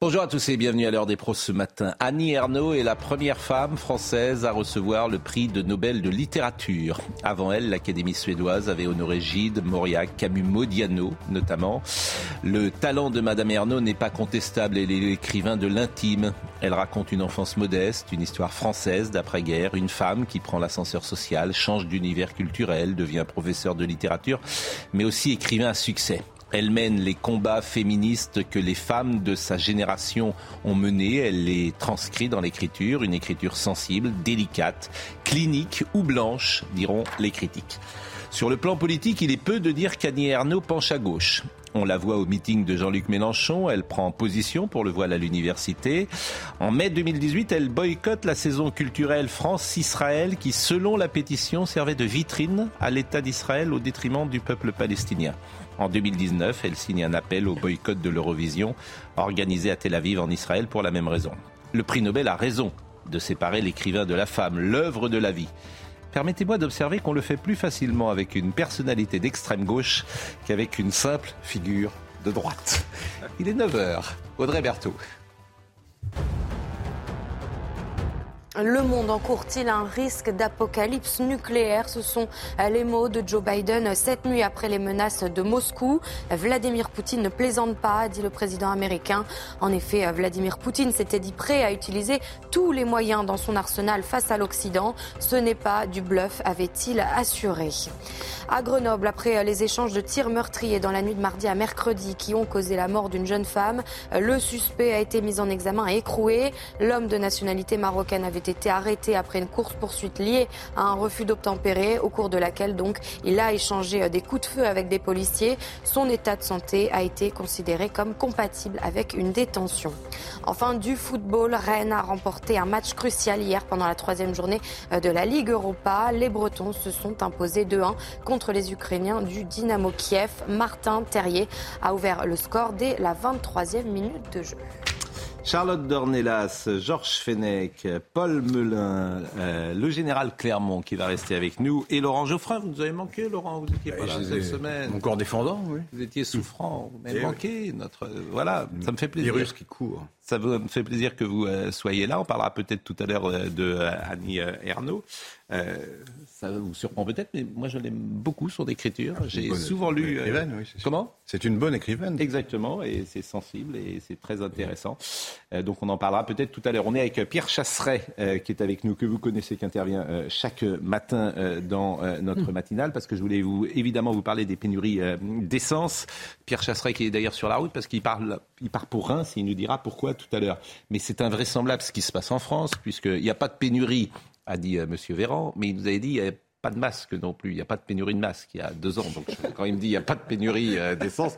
Bonjour à tous et bienvenue à l'heure des pros ce matin. Annie Ernaux est la première femme française à recevoir le prix de Nobel de littérature. Avant elle, l'Académie suédoise avait honoré Gide, Mauriac, Camus, Modiano notamment. Le talent de Madame Ernaux n'est pas contestable. Elle est l'écrivain de l'intime. Elle raconte une enfance modeste, une histoire française d'après-guerre, une femme qui prend l'ascenseur social, change d'univers culturel, devient professeur de littérature, mais aussi écrivain à succès. Elle mène les combats féministes que les femmes de sa génération ont menés. Elle les transcrit dans l'écriture, une écriture sensible, délicate, clinique ou blanche, diront les critiques. Sur le plan politique, il est peu de dire qu'Annie Ernaux penche à gauche. On la voit au meeting de Jean-Luc Mélenchon, elle prend position pour le voile à l'université. En mai 2018, elle boycotte la saison culturelle France-Israël qui, selon la pétition, servait de vitrine à l'État d'Israël au détriment du peuple palestinien. En 2019, elle signe un appel au boycott de l'Eurovision organisé à Tel Aviv en Israël pour la même raison. Le prix Nobel a raison de séparer l'écrivain de la femme, l'œuvre de la vie. Permettez-moi d'observer qu'on le fait plus facilement avec une personnalité d'extrême gauche qu'avec une simple figure de droite. Il est 9h. Audrey Berthaud. Le monde encourt-il un risque d'apocalypse nucléaire? Ce sont les mots de Joe Biden cette nuit après les menaces de Moscou. Vladimir Poutine ne plaisante pas, dit le président américain. En effet, Vladimir Poutine s'était dit prêt à utiliser tous les moyens dans son arsenal face à l'Occident. Ce n'est pas du bluff, avait-il assuré. À Grenoble, après les échanges de tirs meurtriers dans la nuit de mardi à mercredi qui ont causé la mort d'une jeune femme, le suspect a été mis en examen et écroué. L'homme de nationalité marocaine avait été arrêté après une course-poursuite liée à un refus d'obtempérer, au cours de laquelle donc il a échangé des coups de feu avec des policiers. Son état de santé a été considéré comme compatible avec une détention. Enfin, du football, Rennes a remporté un match crucial hier pendant la troisième journée de la Ligue Europa. Les Bretons se sont imposés 2-1 contre les Ukrainiens du Dynamo Kiev. Martin Terrier a ouvert le score dès la 23e minute de jeu. Charlotte Dornelas, Georges Fenech, Paul Melun, euh, le général Clermont qui va rester avec nous et Laurent Geoffrin. Vous nous avez manqué, Laurent Vous étiez pas là cette semaine. Mon corps défendant, oui. Vous étiez souffrant. Vous m'avez Eh manqué. Notre, voilà, ça me fait plaisir. Virus qui court. Ça me fait plaisir que vous euh, soyez là. On parlera peut-être tout à l'heure euh, de euh, Annie. Euh, ça vous surprend peut-être, mais moi je l'aime beaucoup son écriture. J'ai bonne- souvent lu. euh, oui, comment? C'est une bonne écrivaine. Exactement, et c'est sensible et c'est très intéressant. Euh, donc on en parlera peut-être tout à l'heure. On est avec Pierre Chasseret qui est avec nous, que vous connaissez, qui intervient chaque matin dans notre matinale, parce que je voulais vous évidemment vous parler des pénuries d'essence. Pierre Chasseret qui est d'ailleurs sur la route parce qu'il parle, il part pour Reims, et il nous dira pourquoi tout à l'heure. Mais c'est invraisemblable ce qui se passe en France, puisqu'il n'y a pas de pénurie, a dit euh, Monsieur Véran, mais il nous avait dit il n'y a pas de masque non plus. Il n'y a pas de pénurie de masques il y a deux ans. Donc quand il me dit il n'y a pas de pénurie euh, d'essence,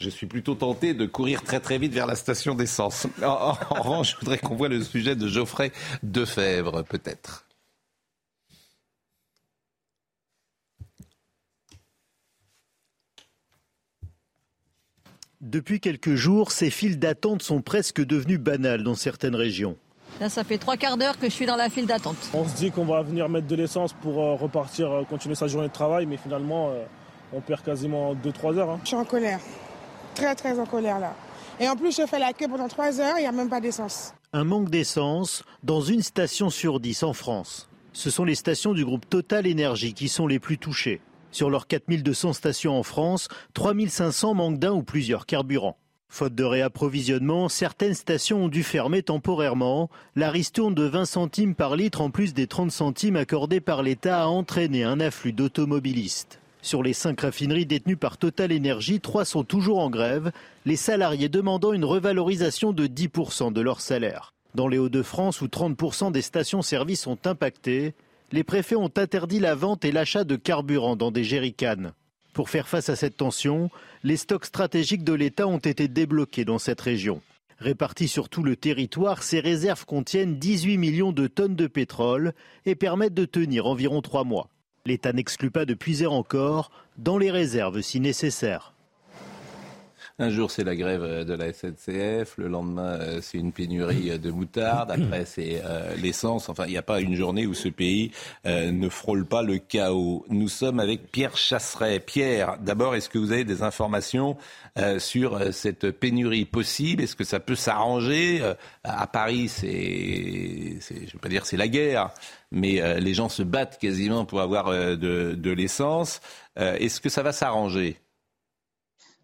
je suis plutôt tenté de courir très très vite vers la station d'essence. En, en- en revanche, je voudrais qu'on voit le sujet de Geoffrey Defebvre, peut-être. Depuis quelques jours, ces files d'attente sont presque devenues banales dans certaines régions. Là, ça fait trois quarts d'heure que je suis dans la file d'attente. On se dit qu'on va venir mettre de l'essence pour euh, repartir, euh, continuer sa journée de travail, mais finalement, euh, on perd quasiment 2-3 heures. hein. Je suis en colère. Très, très en colère là. Et en plus, je fais la queue pendant trois heures, il n'y a même pas d'essence. Un manque d'essence dans une station sur dix en France. Ce sont les stations du groupe Total Énergie qui sont les plus touchées. Sur leurs 4200 stations en France, 3500 manquent d'un ou plusieurs carburants. Faute de réapprovisionnement, certaines stations ont dû fermer temporairement. La ristourne de 20 centimes par litre en plus des 30 centimes accordés par l'État a entraîné un afflux d'automobilistes. Sur les cinq raffineries détenues par Total Énergie, trois sont toujours en grève, les salariés demandant une revalorisation de 10% de leur salaire. Dans les Hauts-de-France, où 30% des stations-service sont impactées, les préfets ont interdit la vente et l'achat de carburant dans des jerrycans. Pour faire face à cette tension, les stocks stratégiques de l'État ont été débloqués dans cette région. Répartis sur tout le territoire, ces réserves contiennent 18 millions de tonnes de pétrole et permettent de tenir environ trois mois. L'État n'exclut pas de puiser encore dans les réserves si nécessaire. Un jour, c'est la grève euh, de la SNCF. Le lendemain, euh, c'est une pénurie euh, de moutarde. Après, c'est l'essence. Enfin, il n'y a pas une journée où ce pays ne frôle pas le chaos. Nous sommes avec Pierre Chasseret. Pierre, d'abord, est-ce que vous avez des informations sur cette pénurie possible? Est-ce que ça peut s'arranger? À Paris, c'est, je ne veux pas dire c'est la guerre, mais les gens se battent quasiment pour avoir de, de l'essence. Est-ce que ça va s'arranger?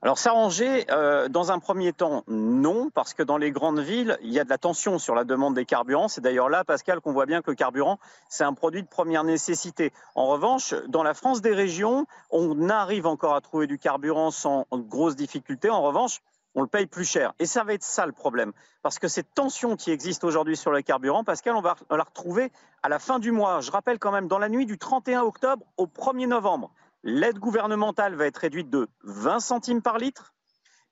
Alors s'arranger, euh, dans un premier temps, non, parce que dans les grandes villes, il y a de la tension sur la demande des carburants. C'est d'ailleurs là, Pascal, qu'on voit bien que le carburant, c'est un produit de première nécessité. En revanche, dans la France des régions, on arrive encore à trouver du carburant sans grosse difficulté. En revanche, on le paye plus cher. Et ça va être ça le problème. Parce que cette tension qui existe aujourd'hui sur le carburant, Pascal, on va la retrouver à la fin du mois. Je rappelle quand même, dans la nuit du 31 octobre au 1er novembre, L'aide gouvernementale va être réduite de 20 centimes par litre.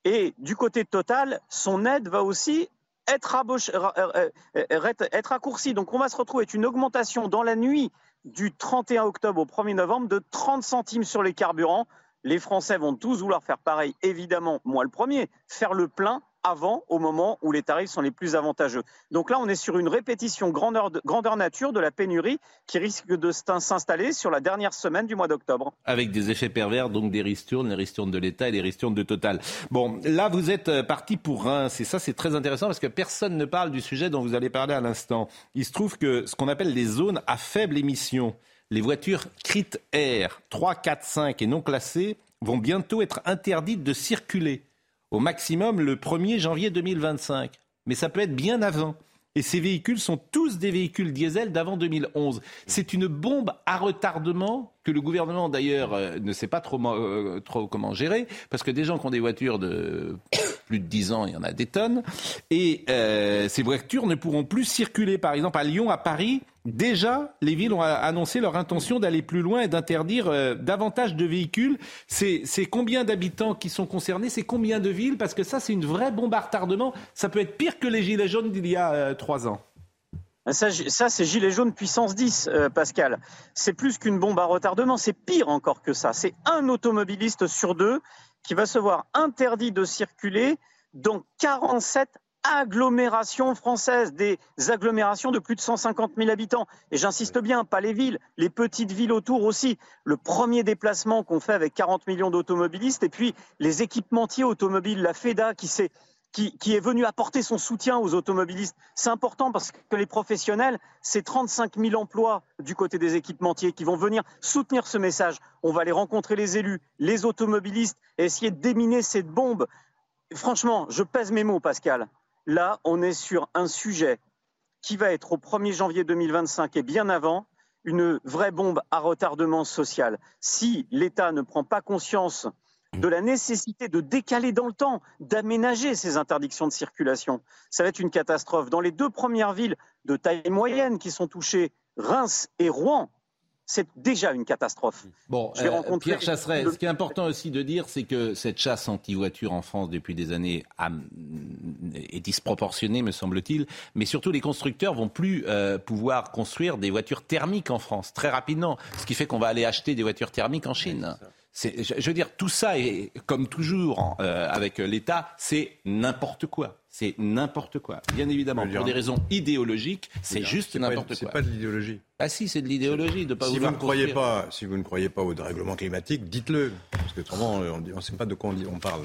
Et du côté Total, son aide va aussi être, euh, euh, être raccourcie. Donc on va se retrouver avec une augmentation dans la nuit du 31 octobre au 1er novembre de 30 centimes sur les carburants. Les Français vont tous vouloir faire pareil, évidemment, moi le premier, faire le plein avant, au moment où les tarifs sont les plus avantageux. Donc là, on est sur une répétition grandeur, nature de la pénurie qui risque de s'installer sur la dernière semaine du mois d'octobre. Avec des effets pervers, donc des ristournes, les ristournes de l'État et les ristournes de Total. Bon, là, vous êtes euh, parti pour Reims, et ça, c'est très intéressant parce que personne ne parle du sujet dont vous allez parler à l'instant. Il se trouve que ce qu'on appelle les zones à faible émission, les voitures CRIT R 3, 4, 5 et non classées vont bientôt être interdites de circuler au maximum le 1er janvier 2025. Mais ça peut être bien avant. Et ces véhicules sont tous des véhicules diesel d'avant 2011. C'est une bombe à retardement que le gouvernement d'ailleurs euh, ne sait pas trop, euh, trop comment gérer, parce que des gens qui ont des voitures de plus de 10 ans, il y en a des tonnes, et euh, ces voitures ne pourront plus circuler. Par exemple, à Lyon, à Paris, déjà, les villes ont annoncé leur intention d'aller plus loin et d'interdire davantage de véhicules. C'est combien d'habitants qui sont concernés? C'est combien de villes? Parce que ça, c'est une vraie bombe à retardement. Ça peut être pire que les gilets jaunes d'il y a trois ans. Ça, c'est gilet jaune puissance 10, euh, Pascal. C'est plus qu'une bombe à retardement, c'est pire encore que ça. C'est un automobiliste sur deux qui va se voir interdit de circuler dans 47 agglomérations françaises, des agglomérations de plus de 150 000 habitants. Et j'insiste bien, pas les villes, les petites villes autour aussi. Le premier déplacement qu'on fait avec 40 millions d'automobilistes, et puis les équipementiers automobiles, la FEDA qui s'est qui, est venu apporter son soutien aux automobilistes. C'est important parce que les professionnels, c'est 35 000 emplois du côté des équipementiers qui vont venir soutenir ce message. On va aller rencontrer les élus, les automobilistes et essayer de déminer cette bombe. Franchement, je pèse mes mots, Pascal. Là, on est sur un sujet qui va être au 1er janvier 2025 et bien avant une vraie bombe à retardement social. Si l'État ne prend pas conscience de la nécessité de décaler dans le temps, d'aménager ces interdictions de circulation. Ça va être une catastrophe. Dans les deux premières villes de taille moyenne qui sont touchées, Reims et Rouen, c'est déjà une catastrophe. Bon, euh, Pierre Chasseret, ce qui est important aussi de dire, c'est que cette chasse anti-voiture en France depuis des années est disproportionnée, me semble-t-il. Mais surtout, les constructeurs vont plus euh, pouvoir construire des voitures thermiques en France très rapidement, ce qui fait qu'on va aller acheter des voitures thermiques en Chine je veux dire, tout ça est, comme toujours euh, avec l'État, c'est n'importe quoi. C'est n'importe quoi. Bien évidemment, pour des raisons idéologiques, c'est juste n'importe quoi. C'est pas de l'idéologie. Ah si, c'est de l'idéologie de pas si vouloir vous ne croyez pas, Si vous ne croyez pas au dérèglement climatique, dites-le. Parce que autrement, on ne sait pas de quoi on, on parle.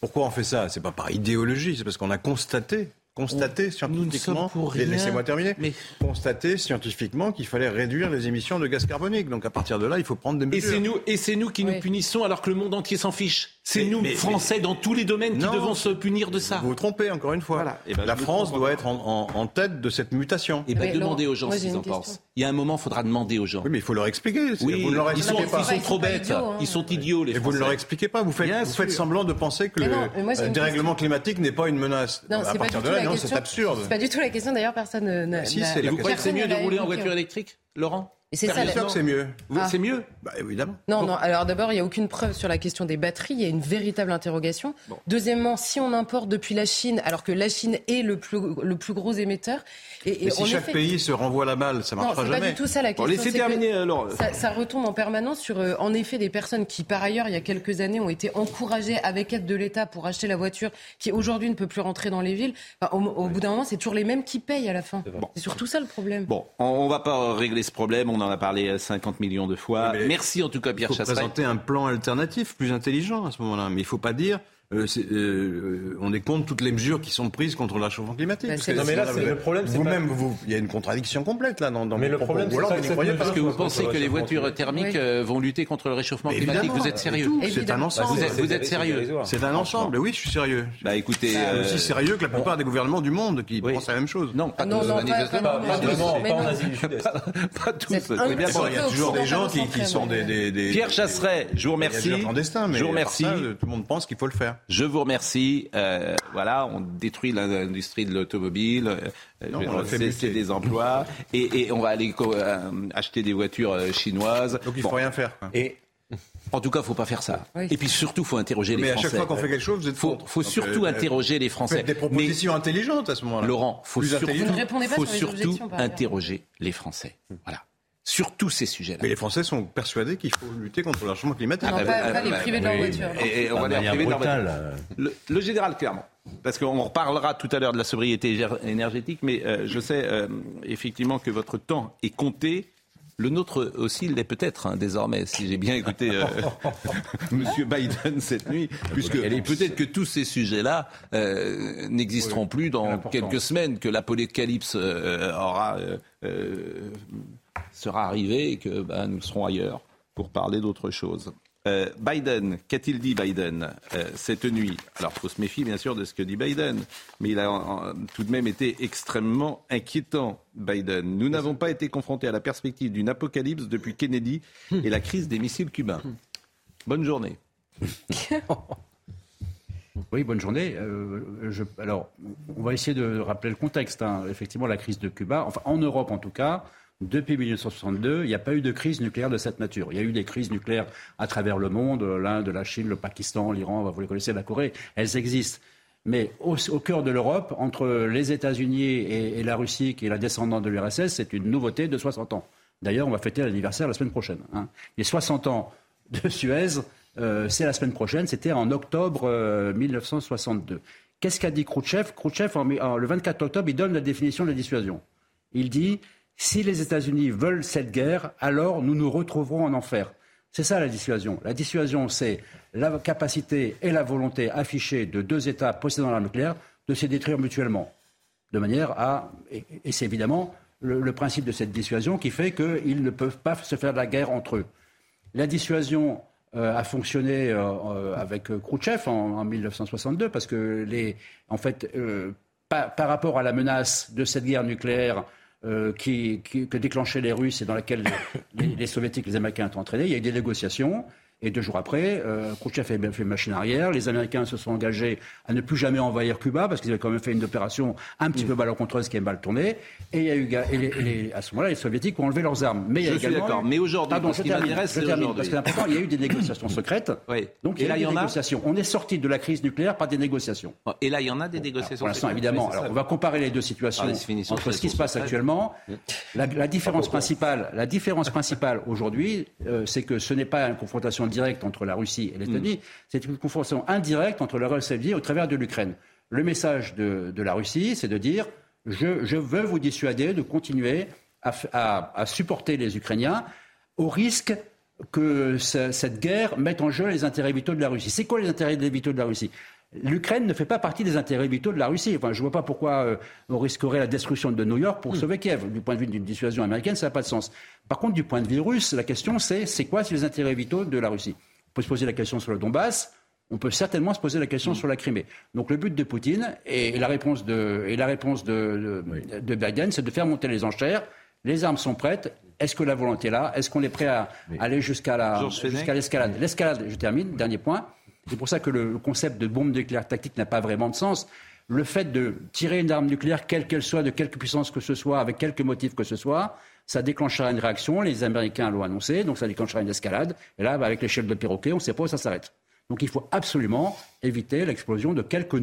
Pourquoi on fait ça? C'est pas par idéologie, c'est parce qu'on a constaté constater scientifiquement, laissez-moi terminer, mais... constater scientifiquement qu'il fallait réduire les émissions de gaz carbonique. Donc à partir de là, il faut prendre des mesures. Et c'est nous, et c'est nous qui nous punissons alors que le monde entier s'en fiche. C'est nous, Français, dans tous les domaines, qui devons se punir de ça. Vous vous trompez, encore une fois. Eh ben, la France doit être en, tête de cette mutation. Et bien, demandez aux gens ce qu'ils en pensent. Il y a un moment, il faudra demander aux gens. Oui, mais il faut leur expliquer. Oui, vous ne leur expliquez ils, sont, pas. ils sont trop bêtes. Hein. Ils sont idiots, les Et vous ne leur expliquez pas. Vous faites, vous faites semblant de penser que le dérèglement climatique n'est pas une menace. Non, à partir de là, non, c'est absurde. C'est pas du tout la question. D'ailleurs, personne ne. Si, c'est Vous croyez que c'est mieux de rouler en voiture électrique, Laurent? C'est ça. sûr que c'est mieux. Ah. C'est mieux bah, Évidemment. Non, non. Alors d'abord, il n'y a aucune preuve sur la question des batteries. Il y a une véritable interrogation. Deuxièmement, si on importe depuis la Chine, alors que la Chine est le plus, le plus gros émetteur. Et, si chaque pays se renvoie la balle, ça ne marchera non, jamais. pas du tout ça la question. Bon, laissez terminer alors. Ça, ça, retombe en permanence sur, euh, en effet, des personnes qui, par ailleurs, il y a quelques années, ont été encouragées avec aide de l'État pour acheter la voiture, qui aujourd'hui ne peut plus rentrer dans les villes. Enfin, au, au bout d'un moment, c'est toujours les mêmes qui payent à la fin. C'est surtout ça le problème. Bon, on ne va pas régler ce problème. On en a parlé 50 millions de fois. Merci en tout cas, Pierre Chasseret. Il faut présenter un plan alternatif plus intelligent à ce moment-là. Mais il ne faut pas dire euh, euh, on est contre toutes les mesures qui sont prises contre le réchauffement climatique. Ben, non, mais là, c'est le problème. Vous-même, vous, il y a une contradiction complète là dans, dans Mais le problème, c'est parce que vous pensez que les voitures thermiques euh, vont lutter contre le réchauffement climatique. Vous êtes sérieux C'est un ensemble. Vous êtes, sérieux C'est un ensemble. Oui, je suis sérieux. Bah écoutez, c'est aussi sérieux que la plupart des gouvernements du monde qui pensent la même chose. Non, pas tous. Pas tous. Il y a toujours des gens qui sont des. Pierre Chasseret, je vous remercie. Je vous remercie. Tout le monde pense qu'il faut le faire. Je vous remercie. Euh, voilà, on détruit l'industrie de l'automobile, euh, c'est des emplois, et, on va aller euh, acheter des voitures chinoises. Donc il faut rien faire. Et en tout cas, il ne faut pas faire ça. Et puis surtout, il faut interroger les Français. Mais à chaque fois qu'on fait quelque chose, vous êtes faut, faut surtout interroger les Français. Faites des propositions intelligentes à ce moment-là. Laurent, faut surtout, faut surtout interroger les Français. Voilà sur tous ces sujets-là. Mais les Français sont persuadés qu'il faut lutter contre le changement climatique. Ah, pas, pas, les privés de leur voiture. Et, on va les priver de leur voiture. Le, le, général, clairement. Parce qu'on reparlera tout à l'heure de la sobriété énergétique, mais euh, je sais euh, effectivement que votre temps est compté. Le nôtre aussi l'est peut-être hein, désormais, si j'ai bien écouté euh, Monsieur Biden cette nuit, puisque peut-être que tous ces sujets-là euh, n'existeront plus dans quelques semaines, que l'apocalypse euh, aura sera arrivé et que ben, nous serons ailleurs pour parler d'autre chose. Euh, Biden, qu'a-t-il dit Biden euh, cette nuit? Alors, il faut se méfier bien sûr de ce que dit Biden, mais il a tout de même été extrêmement inquiétant, Biden. Nous n'avons pas été confrontés à la perspective d'une apocalypse depuis Kennedy et la crise des missiles cubains. Bonne journée. Oui, bonne journée. Euh, alors, on va essayer de rappeler le contexte. Hein. Effectivement, la crise de Cuba, enfin en Europe en tout cas, depuis 1962, il n'y a pas eu de crise nucléaire de cette nature. Il y a eu des crises nucléaires à travers le monde, l'Inde, la Chine, le Pakistan, l'Iran, vous les connaissez, la Corée, elles existent. Mais au, cœur de l'Europe, entre les États-Unis et, la Russie, qui est la descendante de l'URSS, c'est une nouveauté de 60 ans. D'ailleurs, on va fêter l'anniversaire la semaine prochaine. Hein. Les 60 ans de Suez, euh, c'est la semaine prochaine, c'était en octobre 1962. Euh, Qu'est-ce qu'a dit Khrouchtchev? Khrouchtchev, le 24 octobre, il donne la définition de la dissuasion. Il dit si les États-Unis veulent cette guerre, alors nous nous retrouverons en enfer. C'est ça la dissuasion. La dissuasion, c'est la capacité et la volonté affichée de deux États possédant l'arme nucléaire de se détruire mutuellement. De manière à. Et, c'est évidemment le, principe de cette dissuasion qui fait qu'ils ne peuvent pas se faire de la guerre entre eux. La dissuasion euh, a fonctionné euh, euh, avec Khrouchtchev en, 1962 parce que, les, en fait, par, rapport à la menace de cette guerre nucléaire euh, qui, que déclenchaient les Russes et dans laquelle les, les, Soviétiques et les Américains ont entraîné. Il y a eu des négociations. Et deux jours après, euh, Khrouchtchev a fait machine arrière. Les Américains se sont engagés à ne plus jamais envahir Cuba parce qu'ils avaient quand même fait une opération un petit mm. peu malencontreuse qui est mal tournée. Et il y a eu, et à ce moment-là, les Soviétiques ont enlevé leurs armes. Mais il y a je suis d'accord. Mais aujourd'hui, ce qui m'intéresse, c'est Parce que il y a eu des négociations secrètes. Oui. Donc il y a eu des négociations. On est sorti de la crise nucléaire par des négociations. Et là, il y en a des négociations. pour l'instant, évidemment. Alors, on va comparer les deux situations entre ce qui se passe actuellement. La, différence principale, la différence principale aujourd'hui, euh, c'est que ce n'est pas une confrontation directe entre la Russie et les États-Unis, mm. c'est une confrontation indirecte entre la Russie au travers de l'Ukraine. Le message de, la Russie, c'est de dire je, veux vous dissuader de continuer à, supporter les Ukrainiens au risque que cette guerre mette en jeu les intérêts vitaux de la Russie. C'est quoi les intérêts vitaux de la Russie? L'Ukraine ne fait pas partie des intérêts vitaux de la Russie. Enfin, je ne vois pas pourquoi euh, on risquerait la destruction de New York pour mm. sauver Kiev. Du point de vue d'une dissuasion américaine, ça n'a pas de sens. Par contre, du point de vue russe, la question c'est c'est quoi les intérêts vitaux de la Russie? Peut se poser la question sur le Donbass, on peut certainement se poser la question sur la Crimée. Donc le but de Poutine et, la réponse de, et la réponse de, de, Biden, c'est de faire monter les enchères. Les armes sont prêtes. Est-ce que la volonté est là? Est-ce qu'on est prêt à aller jusqu'à l'escalade? L'escalade, je termine, dernier point. C'est pour ça que le concept de bombe nucléaire tactique n'a pas vraiment de sens. le fait de tirer une arme nucléaire, quelle qu'elle soit, de quelque puissance que ce soit, avec quelque motif que ce soit, ça déclenchera une réaction. Les Américains l'ont annoncé, donc ça déclenchera une escalade. Et là, avec l'échelle de perroquet, on ne sait pas où ça s'arrête. Donc il faut absolument éviter l'explosion de quelques,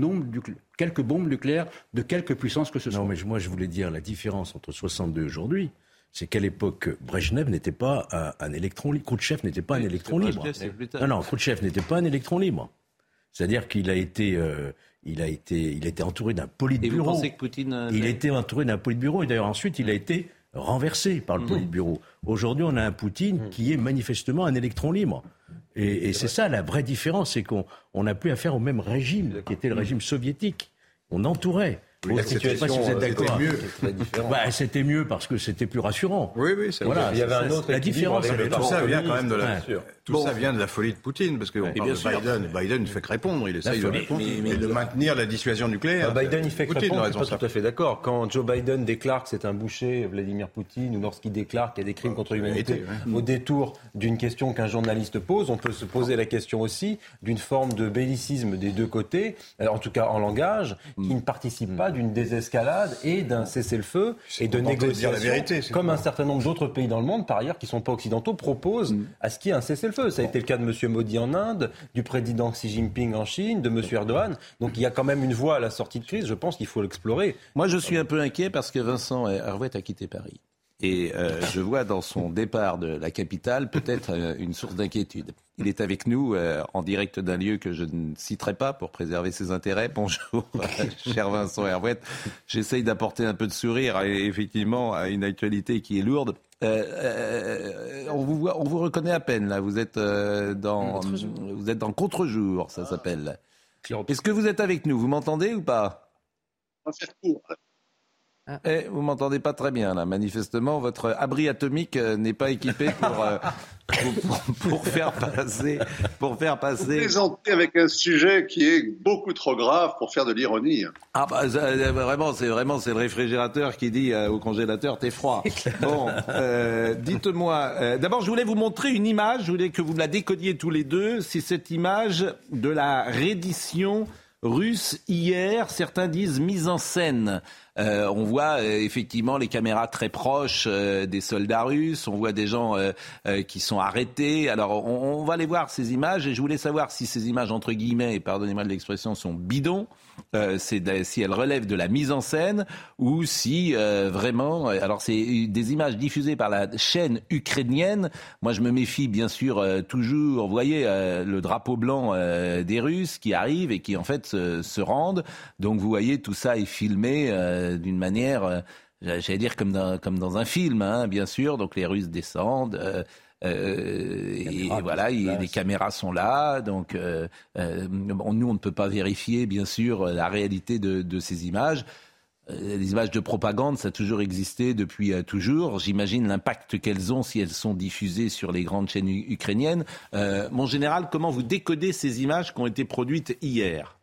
quelques bombes nucléaires de quelque puissance que ce soit. Non, mais moi je voulais dire la différence entre 62 et aujourd'hui, c'est qu'à l'époque, Brezhnev n'était pas un, électron libre. Khrouchtchev n'était pas un électron libre. Non, non, Khrouchtchev n'était pas un électron libre. C'est-à-dire qu'il a été, euh, il a été, il été entouré d'un politburo. Et vous pensez que Poutine Il été entouré d'un politburo et d'ailleurs ensuite il a été renversé par le mmh. politburo. Aujourd'hui, on a un Poutine mmh. qui est manifestement un électron libre. Et, c'est ça la vraie différence, c'est qu'on n'a plus affaire au même régime qui était le régime soviétique. On entourait la situation, pas si vous êtes euh, d'accord. mieux. Bah, c'était mieux parce que c'était plus rassurant. Oui, oui, c'est voilà, Il y avait un autre la différence. Tout ça vient quand même de la. Tout ça vient de la folie de Poutine, parce que parle de Biden. Biden ne fait que répondre. Il essaye de répondre et de maintenir la dissuasion nucléaire. Bah, Biden, il fait que répondre. Je suis pas tout à fait d'accord. Quand Joe Biden déclare que c'est un boucher, Vladimir Poutine, ou lorsqu'il déclare qu'il y a des crimes contre l'humanité, au détour d'une question qu'un journaliste pose, on peut se poser la question aussi d'une forme de bellicisme des deux côtés, euh, en tout cas en langage, qui mm. ne participe pas d'une désescalade et d'un cessez-le-feu et de la vérité, comme un certain nombre d'autres pays dans le monde, par ailleurs, qui ne sont pas occidentaux, proposent mm. à ce qu'il y ait un cessez-le-feu. Ça a été le cas de M. Modi en Inde, du président Xi Jinping en Chine, de M. Erdogan. Donc il y a quand même une voie à la sortie de crise. Je pense qu'il faut l'explorer. Moi, je suis un peu inquiet parce que Vincent Hervouet a quitté Paris. Et euh, je vois dans son départ de la capitale peut-être euh, une source d'inquiétude. Il est avec nous euh, en direct d'un lieu que je ne citerai pas pour préserver ses intérêts. Bonjour, cher Vincent Hervouet. J'essaye d'apporter un peu de sourire, effectivement, à une actualité qui est lourde. on vous voit, on vous reconnaît à peine là. Vous êtes dans, vous êtes dans contre-jour, ça s'appelle. Est-ce que vous êtes avec nous? Vous m'entendez ou pas? Ah. Eh, vous m'entendez pas très bien là. Manifestement, votre abri atomique euh, n'est pas équipé pour, euh, pour, faire passer, pour faire passer. Présenter avec un sujet qui est beaucoup trop grave pour faire de l'ironie. Ah bah euh, vraiment, c'est vraiment c'est le réfrigérateur qui dit au congélateur t'es froid. Bon, dites-moi. D'abord, je voulais vous montrer une image. Je voulais que vous me la décodiez tous les deux. C'est cette image de la reddition russe hier. Certains disent mise en scène. Euh, on voit euh, effectivement les caméras très proches euh, des soldats russes, on voit des gens qui sont arrêtés. Alors on, va aller voir ces images. Et je voulais savoir si ces images entre guillemets, et pardonnez-moi l'expression, sont bidons euh, c'est si elle relève de la mise en scène ou si euh, vraiment. Euh, alors c'est des images diffusées par la chaîne ukrainienne. Moi je me méfie bien sûr toujours. Vous voyez le drapeau blanc des Russes qui arrivent et qui en fait se, rendent. Donc vous voyez tout ça est filmé d'une manière j'allais dire comme dans, comme dans un film, hein, bien sûr. Donc les Russes descendent, euh, et voilà, les caméras sont là, donc euh, euh, nous on ne peut pas vérifier bien sûr la réalité de, ces images. Les images de propagande, ça a toujours existé depuis toujours. J'imagine l'impact qu'elles ont si elles sont diffusées sur les grandes chaînes ukrainiennes. mon général, comment vous décodez ces images qui ont été produites hier?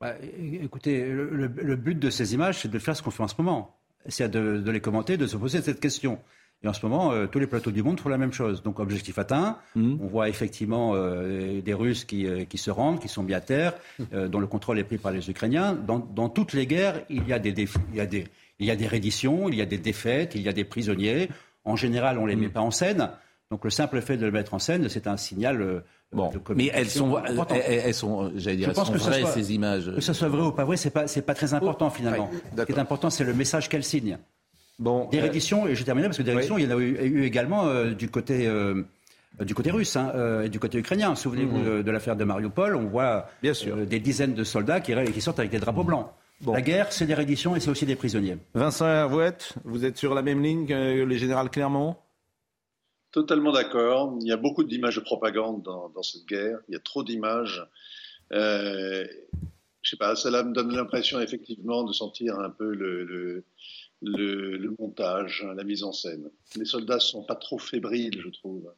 Bah, Écoutez, le, but de ces images, c'est de faire ce qu'on fait en ce moment. C'est de, de les commenter, de se poser cette question. Et en ce moment, euh, tous les plateaux du monde font la même chose. Donc, objectif atteint. Mmh. On voit effectivement euh, des Russes qui, euh, qui, se rendent, qui sont bien à terre, mmh. dont le contrôle est pris par les Ukrainiens. Dans, dans toutes les guerres, il y, a des il, y a des, il y a des redditions, il y a des défaites, il y a des prisonniers. En général, on ne les met mmh. pas en scène. Donc, le simple fait de le mettre en scène, c'est un signal. Bon, mais elles sont, elles, sont, j'allais dire, elles sont vraies ces images. Que ce soit vrai ou pas vrai, c'est pas, c'est pas très important finalement. Ce qui est important, c'est le message qu'elles signent. Bon, des redditions, et j'ai terminé parce que des redditions, il y en a eu, également euh, du côté. Euh, du côté russe hein, euh, et du côté ukrainien. Souvenez-vous mhm. de, l'affaire de Mariupol, on voit Bien sûr. des dizaines de soldats qui, qui sortent avec des drapeaux blancs. La guerre, c'est des redditions et c'est aussi des prisonniers. Vincent Hervouette, vous êtes sur la même ligne que le général Clermont? Totalement d'accord. Il y a beaucoup d'images de propagande dans, cette guerre. Il y a trop d'images. Euh, je sais pas, cela me donne l'impression effectivement de sentir un peu le le, montage, la mise en scène. Les soldats ne sont pas trop fébriles, je trouve.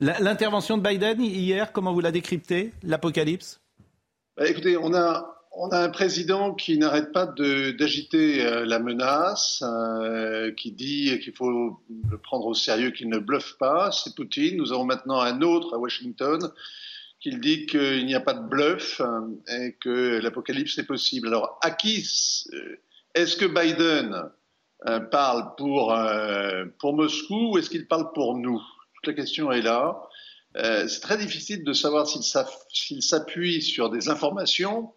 L'intervention de Biden hier, comment vous la décryptez L'apocalypse? Bah, Écoutez, on a, on a un président qui n'arrête pas d'agiter euh, la menace, euh, qui dit qu'il faut le prendre au sérieux, qu'il ne bluffe pas. C'est Poutine. Nous avons maintenant un autre à Washington qu'il dit qu'il n'y a pas de bluff hein, et que l'apocalypse est possible. Alors, à qui euh, est-ce que Biden euh, parle pour, euh, pour Moscou ou est-ce qu'il parle pour nous? Toute la question est là. c'est très difficile de savoir s'il s'appuie sur des informations,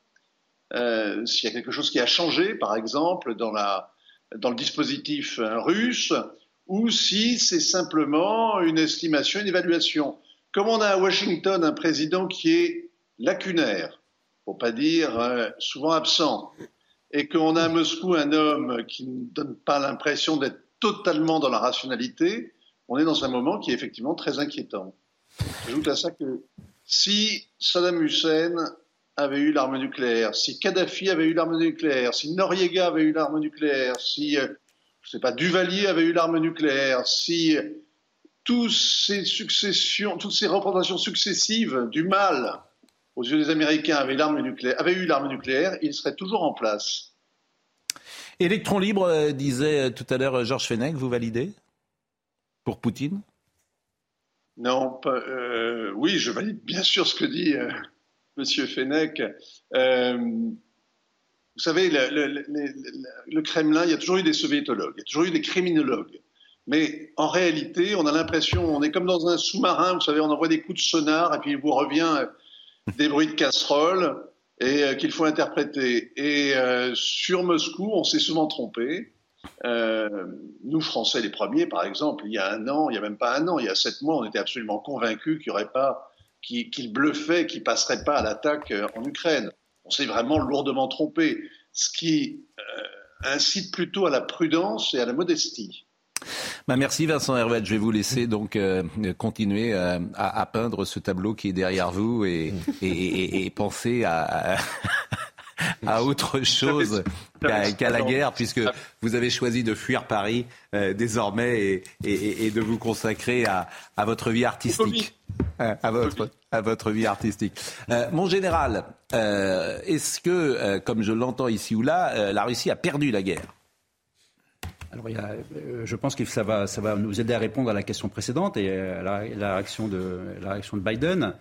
s'il y a quelque chose qui a changé, par exemple, dans, la, dans le dispositif russe, ou si c'est simplement une estimation, une évaluation. Comme on a à Washington un président qui est lacunaire, pour pas dire euh, souvent absent, et qu'on a à Moscou un homme qui ne donne pas l'impression d'être totalement dans la rationalité, on est dans un moment qui est effectivement très inquiétant. J'ajoute à ça que si Saddam Hussein avait eu l'arme nucléaire, si Kadhafi avait eu l'arme nucléaire, si Noriega avait eu l'arme nucléaire, si, euh, je sais pas, Duvalier avait eu l'arme nucléaire, si successions, toutes ces représentations successives du mal aux yeux des Américains nucléaire, avaient eu l'arme nucléaire, il serait toujours en place. Électron libre, euh, disait euh, tout à l'heure euh, Georges Fenech, vous validez Pour Poutine? Non, oui, je valide bien sûr ce que dit M. Monsieur Fenech. vous savez, le, Kremlin, il y a toujours eu des soviétologues, il y a toujours eu des criminologues. Mais en réalité, on a l'impression, on est comme dans un sous-marin, vous savez, on envoie des coups de sonar et puis il vous revient des bruits de casserole et euh, qu'il faut interpréter. Et euh, sur Moscou, on s'est souvent trompé. nous, Français, les premiers, par exemple, il y a un an, il n'y a même pas un an, il y a sept mois, on était absolument convaincus qu'il aurait pas, qu'il bluffait, qu'il passerait pas à l'attaque en Ukraine. On s'est vraiment lourdement trompé, ce qui incite plutôt à la prudence et à la modestie. Bah merci Vincent Hervet. Je vais vous laisser donc euh, continuer euh, à, peindre ce tableau qui est derrière vous et, et, penser à, à autre chose qu'à la guerre, puisque vous avez choisi de fuir Paris euh, désormais et, de vous consacrer à, votre vie artistique. À votre, à votre vie artistique. mon général, est-ce que, comme je l'entends ici ou là, la Russie a perdu la guerre? Alors, euh, je pense que ça va, ça va nous aider à répondre à la question précédente et à la, réaction, de, la réaction de Biden.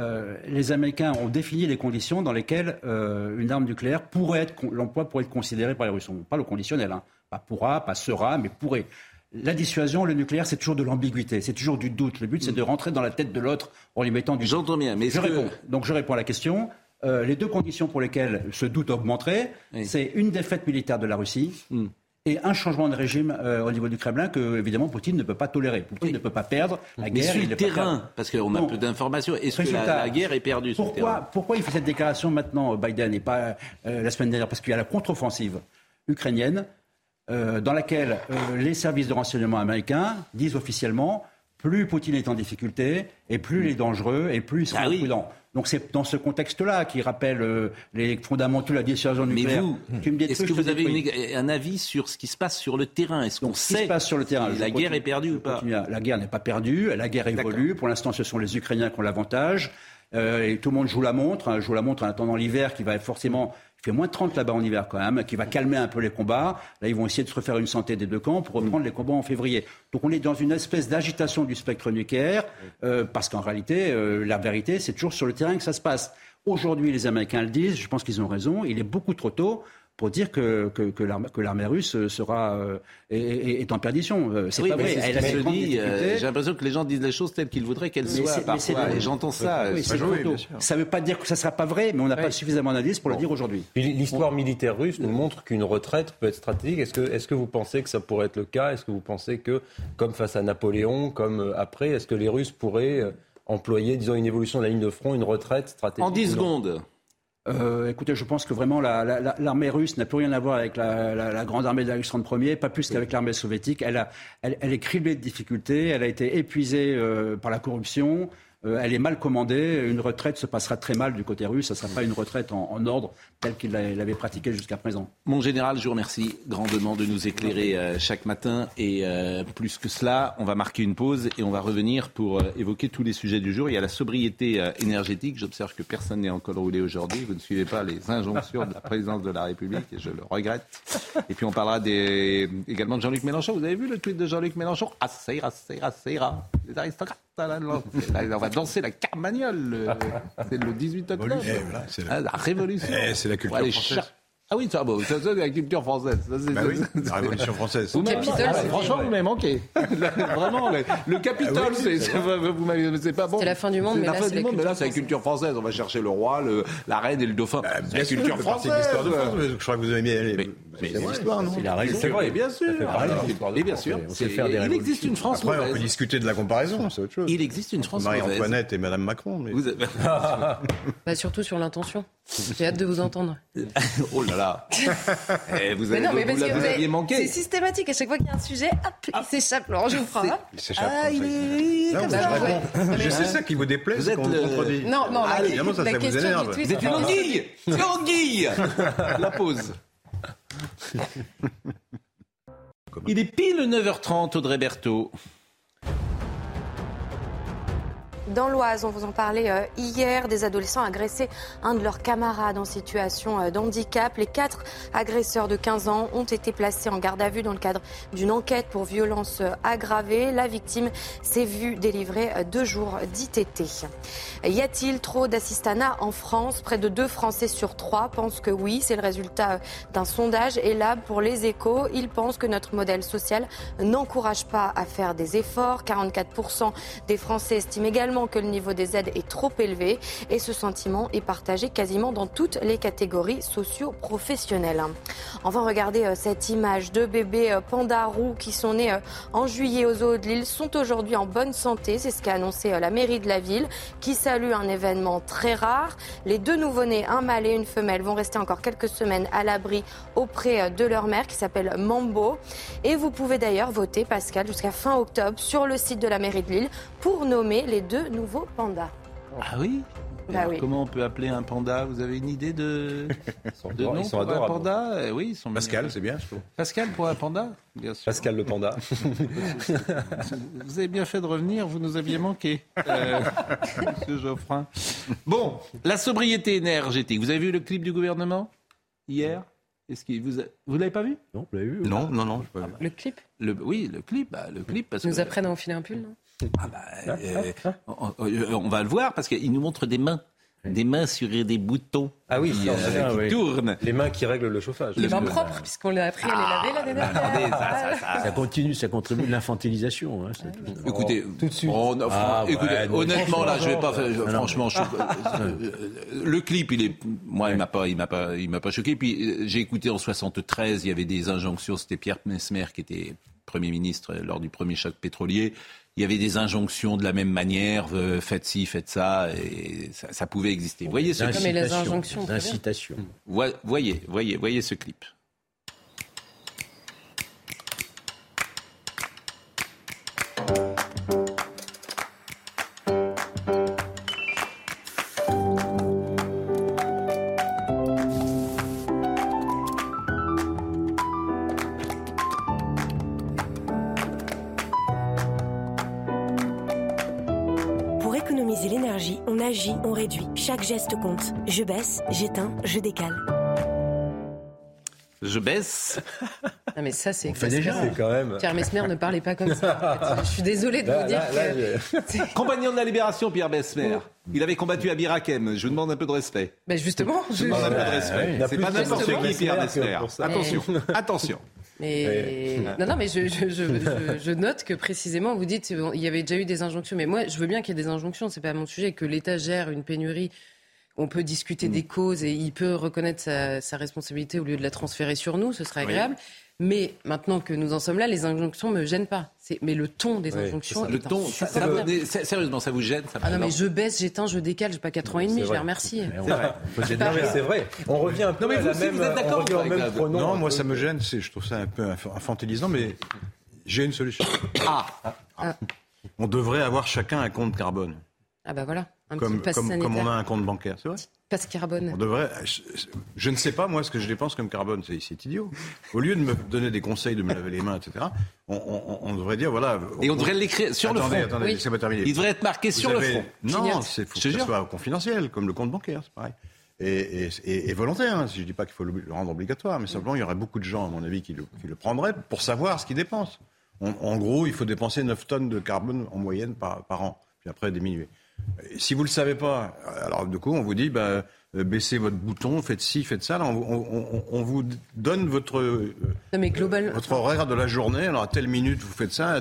Euh, les Américains ont défini les conditions dans lesquelles euh, une arme nucléaire pourrait être, l'emploi pourrait être considéré par les Russes. On parle au conditionnel, hein. pas pourra, pas sera, mais pourrait. La dissuasion, le nucléaire, c'est toujours de l'ambiguïté, c'est toujours du doute. Le but, c'est de rentrer dans la tête de l'autre en lui mettant du. J'entends bien, mais je réponds. Donc je réponds à la question. les deux conditions pour lesquelles ce doute augmenterait, c'est une défaite militaire de la Russie. Hmm et un changement de régime euh, au niveau du Kremlin que, évidemment, Poutine ne peut pas tolérer. Poutine ne peut pas perdre la guerre. Mais sur le terrain, parce qu'on a peu d'informations, est-ce que la, guerre est perdue pourquoi, sur le terrain? pourquoi il fait cette déclaration maintenant, Biden, et pas euh, la semaine dernière? Parce qu'il y a la contre-offensive ukrainienne, euh, dans laquelle les services de renseignement américains disent officiellement plus Poutine est en difficulté, et plus il est dangereux, et plus il sera ah prudent. Donc c'est dans ce contexte-là qui rappelle euh, les fondamentaux de la dissuasion nucléaire. Mais vous, est-ce que vous avez un avis sur ce qui se passe sur le terrain? Est-ce qu'on sait ce qui se passe sur le terrain La guerre est perdue ou pas? La guerre n'est pas perdue, la guerre évolue. Pour l'instant, ce sont les Ukrainiens qui ont l'avantage. Euh, et tout le monde joue la montre, hein, joue la montre en attendant l'hiver qui va forcément il fait moins 30 là-bas en hiver quand même, qui va calmer un peu les combats. Là, ils vont essayer de se refaire une santé des deux camps pour reprendre les combats en février. Donc on est dans une espèce d'agitation du spectre nucléaire, euh, parce qu'en réalité, euh, la vérité, c'est toujours sur le terrain que ça se passe. Aujourd'hui, les Américains le disent, je pense qu'ils ont raison, il est beaucoup trop tôt pour dire que, que, que l'armée russe sera euh, est, en perdition. Euh, c'est pas vrai. Elle se dit. Euh, j'ai l'impression que les gens disent les choses telles qu'ils voudraient qu'elles soient parfois. Et j'entends ça. ça ne veut pas dire que ça ne sera pas vrai, mais on n'a pas suffisamment d'indices pour le dire aujourd'hui. L'histoire militaire russe nous montre qu'une retraite peut être stratégique. Est-ce que, est que vous pensez que ça pourrait être le cas? Est-ce que vous pensez que, comme face à Napoléon, comme après, est-ce que les Russes pourraient employer, disons, une évolution de la ligne de front, une retraite stratégique En 10 secondes. Euh, écoutez, je pense que vraiment l'armée russe n'a plus rien à voir avec la, grande armée d'Alexandre Ier, pas plus qu'avec l'armée soviétique. Elle, est criblée de difficultés, elle a été épuisée euh, par la corruption, euh, elle est mal commandée. Une retraite se passera très mal du côté russe. Ce ne sera pas une retraite en, ordre telle qu'il l'avait pratiquée jusqu'à présent. Mon général, je vous remercie grandement de nous éclairer euh, chaque matin. Et euh, plus que cela, on va marquer une pause et on va revenir pour évoquer tous les sujets du jour. Il y a la sobriété énergétique. J'observe que personne n'est en col roulé aujourd'hui. Vous ne suivez pas les injonctions de la présidence de la République et je le regrette. Et puis on parlera des... également de Jean-Luc Mélenchon. Vous avez vu le tweet de Jean-Luc Mélenchon? Ah, ira, ça ira. les aristocrates. on va danser la carmagnole. C'est le 18 octobre. Ah, la révolution. C'est la culture française. Ah oui, ça, bon, ça, c'est la culture française. Ça, bah oui, la Révolution française. Vous ah, franchement, vous m'avez manqué. Vraiment, le, le Capitole, ah c'est, vous m'avez, c'est pas bon. C'est la fin du monde, mais la là, fin c'est du monde, mais là, c'est la culture française. On va chercher le roi, le, la reine et le dauphin. Bah, c'est la culture française. C'est l'histoire de France. Je crois que vous avez bien. Mais, mais c'est l'histoire, non C'est la règle. C'est vrai, bien sûr. Et bien sûr. Il existe une France Après, on peut discuter de la comparaison, c'est autre chose. Il existe une France Marie-Antoinette et Madame Macron. Surtout sur l'intention. J'ai hâte de vous entendre. Oh là là eh, vous, avez, non, mais vous, aviez manqué. C'est systématique. À chaque fois qu'il y a un sujet, hop, il s'échappe. Laurent Geoffroy. Il s'échappe. Ah, il est. Non, je sais ça qui vous déplaît. Vous êtes le... Non, non, ah, évidemment, ça, ça vous énerve. Vous êtes une anguille C'est anguille La pause. Il est pile 9h30, Audrey Berthaud. Dans l'Oise, on vous en parlait euh, hier, des adolescents agressés un de leurs camarades en situation euh, d'handicap. Les quatre agresseurs de 15 ans ont été placés en garde à vue dans le cadre d'une enquête pour violence euh, aggravée. La victime s'est vue délivrer deux jours d'ITT. Y a-t-il trop d'assistanat en France? Près de deux Français sur trois pensent que oui. C'est le résultat d'un sondage. Et là, pour les échos, ils pensent que notre modèle social n'encourage pas à faire des efforts. 44% des Français estiment également que le niveau des aides est trop élevé et ce sentiment est partagé quasiment dans toutes les catégories socio-professionnelles. Enfin, regardez euh, cette image. de bébés euh, panda roux qui sont nés euh, en juillet aux eaux de Lille sont aujourd'hui en bonne santé. C'est ce qu'a annoncé la mairie de la ville qui salue un événement très rare. Les deux nouveau-nés, un mâle et une femelle, vont rester encore quelques semaines à l'abri auprès de leur mère qui s'appelle Mambo. Et vous pouvez d'ailleurs voter, Pascal, jusqu'à fin octobre sur le site de la mairie de Lille pour nommer les deux nouveaux pandas. Ah oui bah Comment on peut appeler un panda Vous avez une idée de, de nom pour un panda eh Oui, ils sont Pascal, c'est bien, je trouve. Pascal pour un panda Bien sûr. Pascal le panda. vous avez bien fait de revenir, vous nous aviez manqué, euh, Monsieur Geoffrin. Bon, la sobriété énergétique. Vous avez vu le clip du gouvernement hier? Est-ce que vous, vous l'avez pas vu? Non, vous l'avez vu Non, non, non. Pas Le clip? Le, Oui, le clip, bah, le clip parce Ils nous apprennent à enfiler un pull, non? Ah bah, euh, on, va le voir parce qu'il nous montre des mains. Des mains sur des boutons ah oui, qui, euh, tournent. Les mains qui règlent le chauffage. Les mains propres, puisqu'on l'a appris à les laver la ah, dernière ça, ça, continue, ça contribue à l'infantilisation. Hein, écoutez, tout de suite. Ah, honnêtement, là, je vais pas. franchement, euh, le clip, il est, moi, il m'a pas, il m'a pas, il m'a pas choqué. Puis j'ai écouté en 73, il y avait des injonctions. C'était Pierre Mesmer qui était Premier ministre lors du premier choc pétrolier il y avait des injonctions de la même manière, euh, faites ci, faites ça, et ça, pouvait exister. Voyez ce clip? les injonctions. Voyez, voyez, voyez ce clip. Geste compte. Je baisse, j'éteins, je décale. Je baisse. Non mais ça c'est quand même. Pierre Mesmer ne parlait pas comme ça. Je suis désolé de vous dire que... Compagnon de la libération, Pierre Mesmer. Il avait combattu à Birakem. Je vous demande un peu de respect. Ben justement. Je, demande un peu de respect. c'est pas n'importe qui, Pierre Mesmer. Attention, attention. Mais non, non, mais je, je, je, je, note que précisément, vous dites il y avait déjà eu des injonctions. Mais moi, je veux bien qu'il y ait des injonctions. C'est pas mon sujet que l'État gère une pénurie on peut discuter des mm. causes et il peut reconnaître sa, responsabilité au lieu de la transférer sur nous, ce serait agréable. Mais maintenant que nous en sommes là, les injonctions ne me gênent pas. Mais le ton des injonctions. Le ton, ça, sérieusement, ça vous gêne ça Ah non, mais je baisse, j'éteins, je décale, j'ai pas 4 ans et demi, je les remercie. C'est vrai. c'est vrai. On revient un peu non, mais vous, à la même. Vous êtes d'accord Non, moi ça me gêne, je trouve ça un peu infantilisant, mais j'ai une solution. Ah. ah. On devrait avoir chacun un compte carbone. Ah bah voilà comme, comme, on a un compte bancaire, c'est vrai Passe carbone. On devrait. Je, ne sais pas moi ce que je dépense comme carbone, c'est idiot. Au lieu de me donner des conseils de me laver les mains, etc. On, devrait dire voilà. Et on devrait l'écrire sur le front. Attendez, oui. pas terminé. Il devrait être marqué sur le front. Non, il faut que ce soit confidentiel, comme le compte bancaire, c'est pareil. Et, et, volontaire. Hein. Je ne dis pas qu'il faut le rendre obligatoire, mais simplement il y aurait beaucoup de gens, à mon avis, qui le, qui le prendraient pour savoir ce qu'ils dépensent. en gros, il faut dépenser 9 tonnes de carbone en moyenne par, par an, puis après diminuer. Si vous ne le savez pas, alors du coup, on vous dit, bah, euh, baissez votre bouton, faites ci, faites ça. on, vous donne votre, euh, votre horaire de la journée. Alors à telle minute, vous faites ça,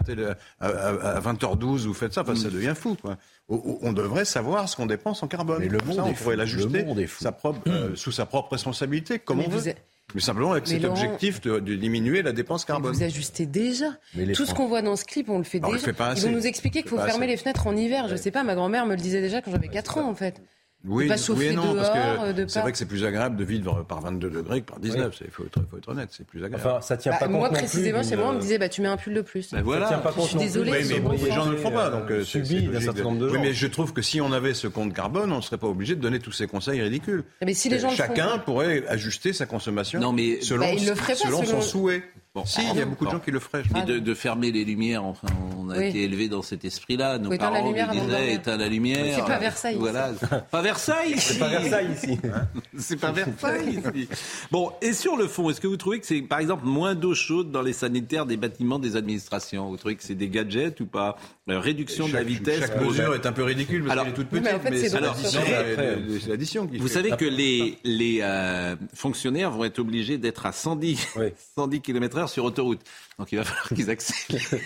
à, 20h12, vous faites ça. Enfin, ça devient fou. Quoi. On devrait savoir ce qu'on dépense en carbone. Mais le monde, on pourrait l'ajuster euh, sous sa propre responsabilité, comme on veut. Mais simplement avec cet objectif de, diminuer la dépense carbone. vous ajustez déjà. Tout ce qu'on voit dans ce clip, on le fait déjà. Ils vont nous expliquer qu'il faut fermer les fenêtres en hiver. Je ne sais pas, ma grand-mère me le disait déjà quand j'avais 4 ans en fait. Oui, oui non, parce que c'est vrai que c'est plus agréable de vivre par 22 degrés que par 19. Il faut, faut, être honnête, c'est plus agréable. Enfin, ça tient bah, pas moi, précisément, chez moi, on me disait bah, tu mets un pull de plus. Bah, voilà. Ça tient pas compte je suis désolé. mais les gens ne le font pas. Donc, euh, subi d'un certain nombre de gens. Oui, mais je trouve que si on avait ce compte carbone, on ne serait pas obligé de donner tous ces conseils ridicules. Mais si les gens Chacun pourrait ajuster sa consommation selon son souhait. Si, il y a beaucoup de gens qui le feraient. Mais de, fermer les lumières, enfin, on a été élevé dans cet esprit-là. Nos parents nous disaient éteins la lumière. C'est pas Versailles. Voilà. Pas Versailles. C'est pas Versailles ici. C'est pas Versailles ici. Bon, et sur le fond, est-ce que vous trouvez que c'est, par exemple, moins d'eau chaude dans les sanitaires des bâtiments des administrations? Vous trouvez que c'est des gadgets ou pas? Euh, Réduction de la vitesse. Chaque mesure est un peu ridicule parce qu'elle est toute petite. Mais, en fait, c'est l'addition qui Vous savez que les, les euh, fonctionnaires vont être obligés d'être à 110, 110 km/h sur autoroute. Donc il va falloir qu'ils accélèrent.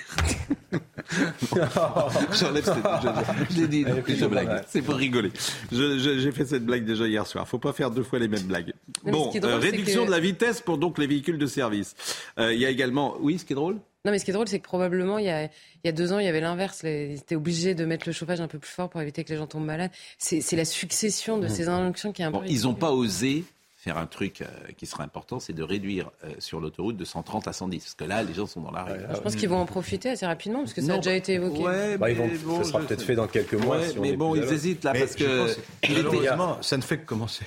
J'enlève cette. J'ai dit, je blague. C'est pour rigoler. J'ai fait cette blague déjà hier soir. Faut pas faire deux fois les mêmes blagues. bon, euh, réduction de la vitesse pour donc les véhicules de service. Euh, il y a également. Oui, ce qui est drôle? Non, mais ce qui est drôle, c'est que probablement, il y, a, il y a deux ans, il y avait l'inverse. Ils étaient obligés de mettre le chauffage un peu plus fort pour éviter que les gens tombent malades. C'est la succession de mmh. ces injonctions qui est un bon, Ils n'ont pas osé faire un truc euh, qui sera important, c'est de réduire euh, sur l'autoroute de 130 à 110. Parce que là, les gens sont dans la règle. je pense qu'ils vont en profiter assez rapidement, parce que ça a déjà été évoqué. Ouais, bah, ils vont, ça sera peut-être fait dans quelques mois. mais bon, ils hésitent là, parce que... ça ne fait que commencer.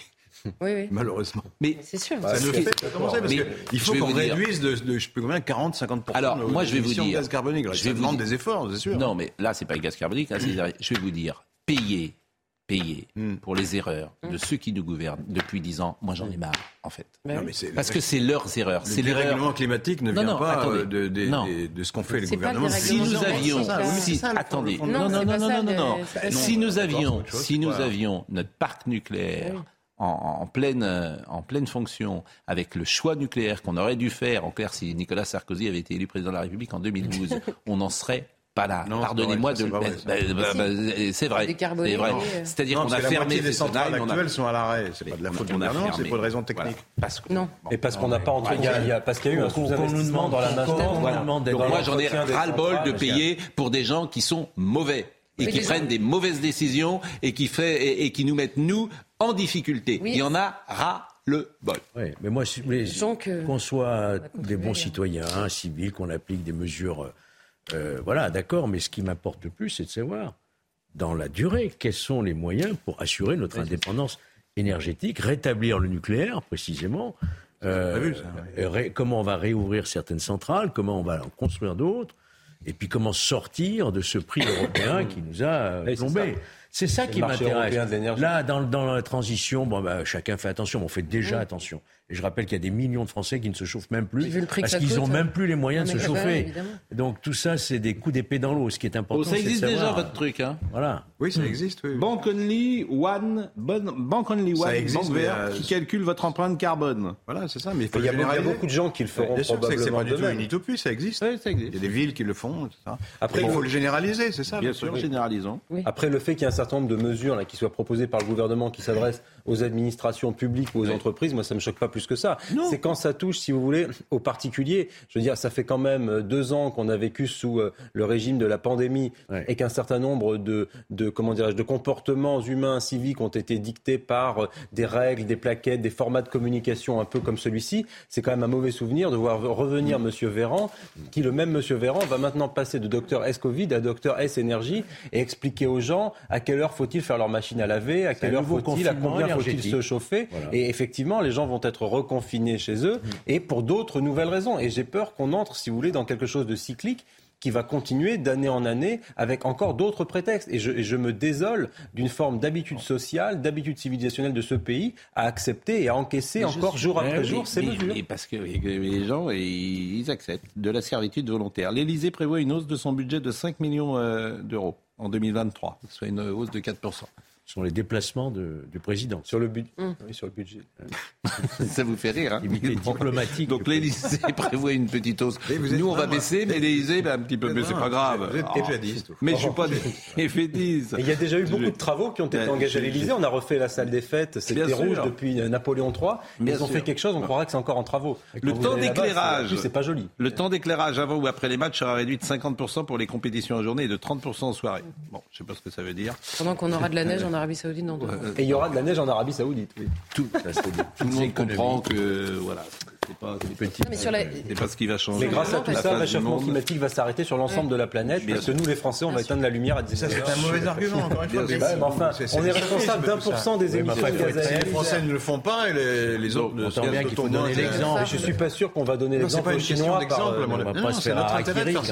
Oui, oui. Malheureusement. Mais c'est sûr. Ça ne fait que commencer parce qu'il faut qu'on réduise de, de, je sais plus combien, 40, 50 Alors, moi, je vais vous dire. gaz carbonique. Je vais demande des efforts, c'est sûr. Non, mais là, c'est pas le gaz carbonique. Là, je vais vous dire, payer payer hmm. pour les erreurs de ceux qui nous gouvernent depuis dix ans, moi j'en ai marre, en fait. Parce que c'est leurs erreurs. Le dérèglement climatique ne vient pas euh, de, de, ce qu'ont fait les gouvernements. Si nous avions... attendez. Non, non, non, non, non, non. Si nous avions, si nous avions notre parc nucléaire en, pleine, en pleine fonction, avec le choix nucléaire qu'on aurait dû faire, en clair, si Nicolas Sarkozy avait été élu président de la République en 2012, on en serait pas là. Pardonnez-moi de. C'est vrai. C'est vrai. C'est-à-dire qu'on a fermé les centrales actuelles sont à l'arrêt. C'est pas de la faute du gouvernement, c'est pour des raisons techniques. Parce que non. Et parce qu'on n'a pas entre parce qu'il y a eu un sous-investissement dans la Donc moi j'en ai ras-le-bol de payer pour des gens qui sont mauvais et qui prennent des mauvaises décisions et qui fait et qui nous mettent nous en difficulté. Il y en a ras le bol. Oui, mais moi, qu'on soit des bons citoyens, civils, qu'on applique des mesures euh, voilà, d'accord, mais ce qui m'importe le plus, c'est de savoir, dans la durée, quels sont les moyens pour assurer notre indépendance énergétique, rétablir le nucléaire, précisément. Euh, comment on va réouvrir certaines centrales, comment on va en construire d'autres, et puis comment sortir de ce prix européen qui nous a plombé. C'est ça qui m'intéresse. Là, dans, dans, la transition, bon, bah, chacun fait attention, mais on fait déjà attention. Et je rappelle qu'il y a des millions de Français qui ne se chauffent même plus parce qu'ils n'ont même plus les moyens de se chauffer. Donc tout ça, c'est des coups d'épée dans l'eau. Ce qui est important, oh, ça existe déjà votre truc, hein Voilà. Oui, ça existe. Oui. Bank Only One, Bank Only One, ça existe, euh, qui calcule votre empreinte carbone. Voilà, c'est ça. Mais il, y a, beaucoup de gens qui le feront. Bien sûr, c'est pas du tout une utopie, ça existe. Oui, ça existe. Il y a des villes qui le font. Ça. Après, il faut le généraliser, c'est ça. Bien sûr, généralisons. Après, le fait qu'il y ait un certain nombre de mesures là, qui soient proposées par le gouvernement, qui s'adressent aux administrations publiques ou aux entreprises, moi, ça me choque pas plus que ça. C'est quand ça touche, si vous voulez, aux particuliers. Je veux dire, ça fait quand même euh, deux ans qu'on a vécu sous euh, le régime de la pandémie et qu'un certain nombre de, de comment dirais-je, de comportements humains, civiques ont été dictés par euh, des règles, des plaquettes, des formats de communication un peu comme celui-ci. C'est quand même un mauvais souvenir de voir revenir M. Véran, qui le même M. Véran va maintenant passer de docteur S-Covid à docteur S-Énergie et expliquer aux gens à quelle heure faut-il faire leur machine à laver, à quelle heure faut-il, à combien faut-il se chauffer. Et effectivement, les gens vont être reconfinés chez eux, et pour d'autres nouvelles raisons. Et j'ai peur qu'on entre, si vous voulez, dans quelque chose de cyclique qui va continuer d'année en année avec encore d'autres prétextes. Et je, et je me désole d'une forme d'habitude sociale, d'habitude civilisationnelle de ce pays à accepter et à encaisser encore jour après jour ces mesures. Et parce que les gens, ils acceptent de la servitude volontaire. L'Élysée prévoit une hausse de son budget de 5 millions euh, d'euros en 2023, soit une hausse de 4% sont les déplacements de, du président. Sur le, but, mmh. oui, sur le budget. Ça vous fait rire, hein diplomatique. Donc l'Élysée prévoit une petite hausse. Nous, on va baisser, mais l'Élysée, ben, un petit peu, mais c'est pas grave. Vous êtes effédiste. Mais je suis pas effédiste. Il y a déjà eu beaucoup de travaux qui ont été engagés à l'Élysée. On a refait la salle des fêtes. C'était rouge depuis Napoléon III. Mais ils ont fait quelque chose, on croirait que c'est encore en travaux. Le temps d'éclairage. C'est pas joli. Le temps d'éclairage avant ou après les matchs sera réduit de 50% pour les compétitions en journée et de 30% en soirée. Bon, je sais pas ce que ça veut dire. Pendant qu'on aura de la neige en Arabie Saoudite, non. Et il y aura de la neige en Arabie Saoudite. Oui. Tout, tout le monde comprend que voilà, c'est pas, c'est pas ce qui va changer. Mais grâce à tout ça, le réchauffement climatique va s'arrêter sur l'ensemble de la planète. Parce que nous, les Français, on va éteindre la lumière à 10 Ça, c'est un mauvais argument, encore une fois. enfin, on est responsable d'un pour cent des émissions de gaz Les Français ne le font pas et les autres ne savent bien qu'il faut donner l'exemple. Je suis pas sûr qu'on va donner l'exemple aux Chinois. On va pas se faire acquérir.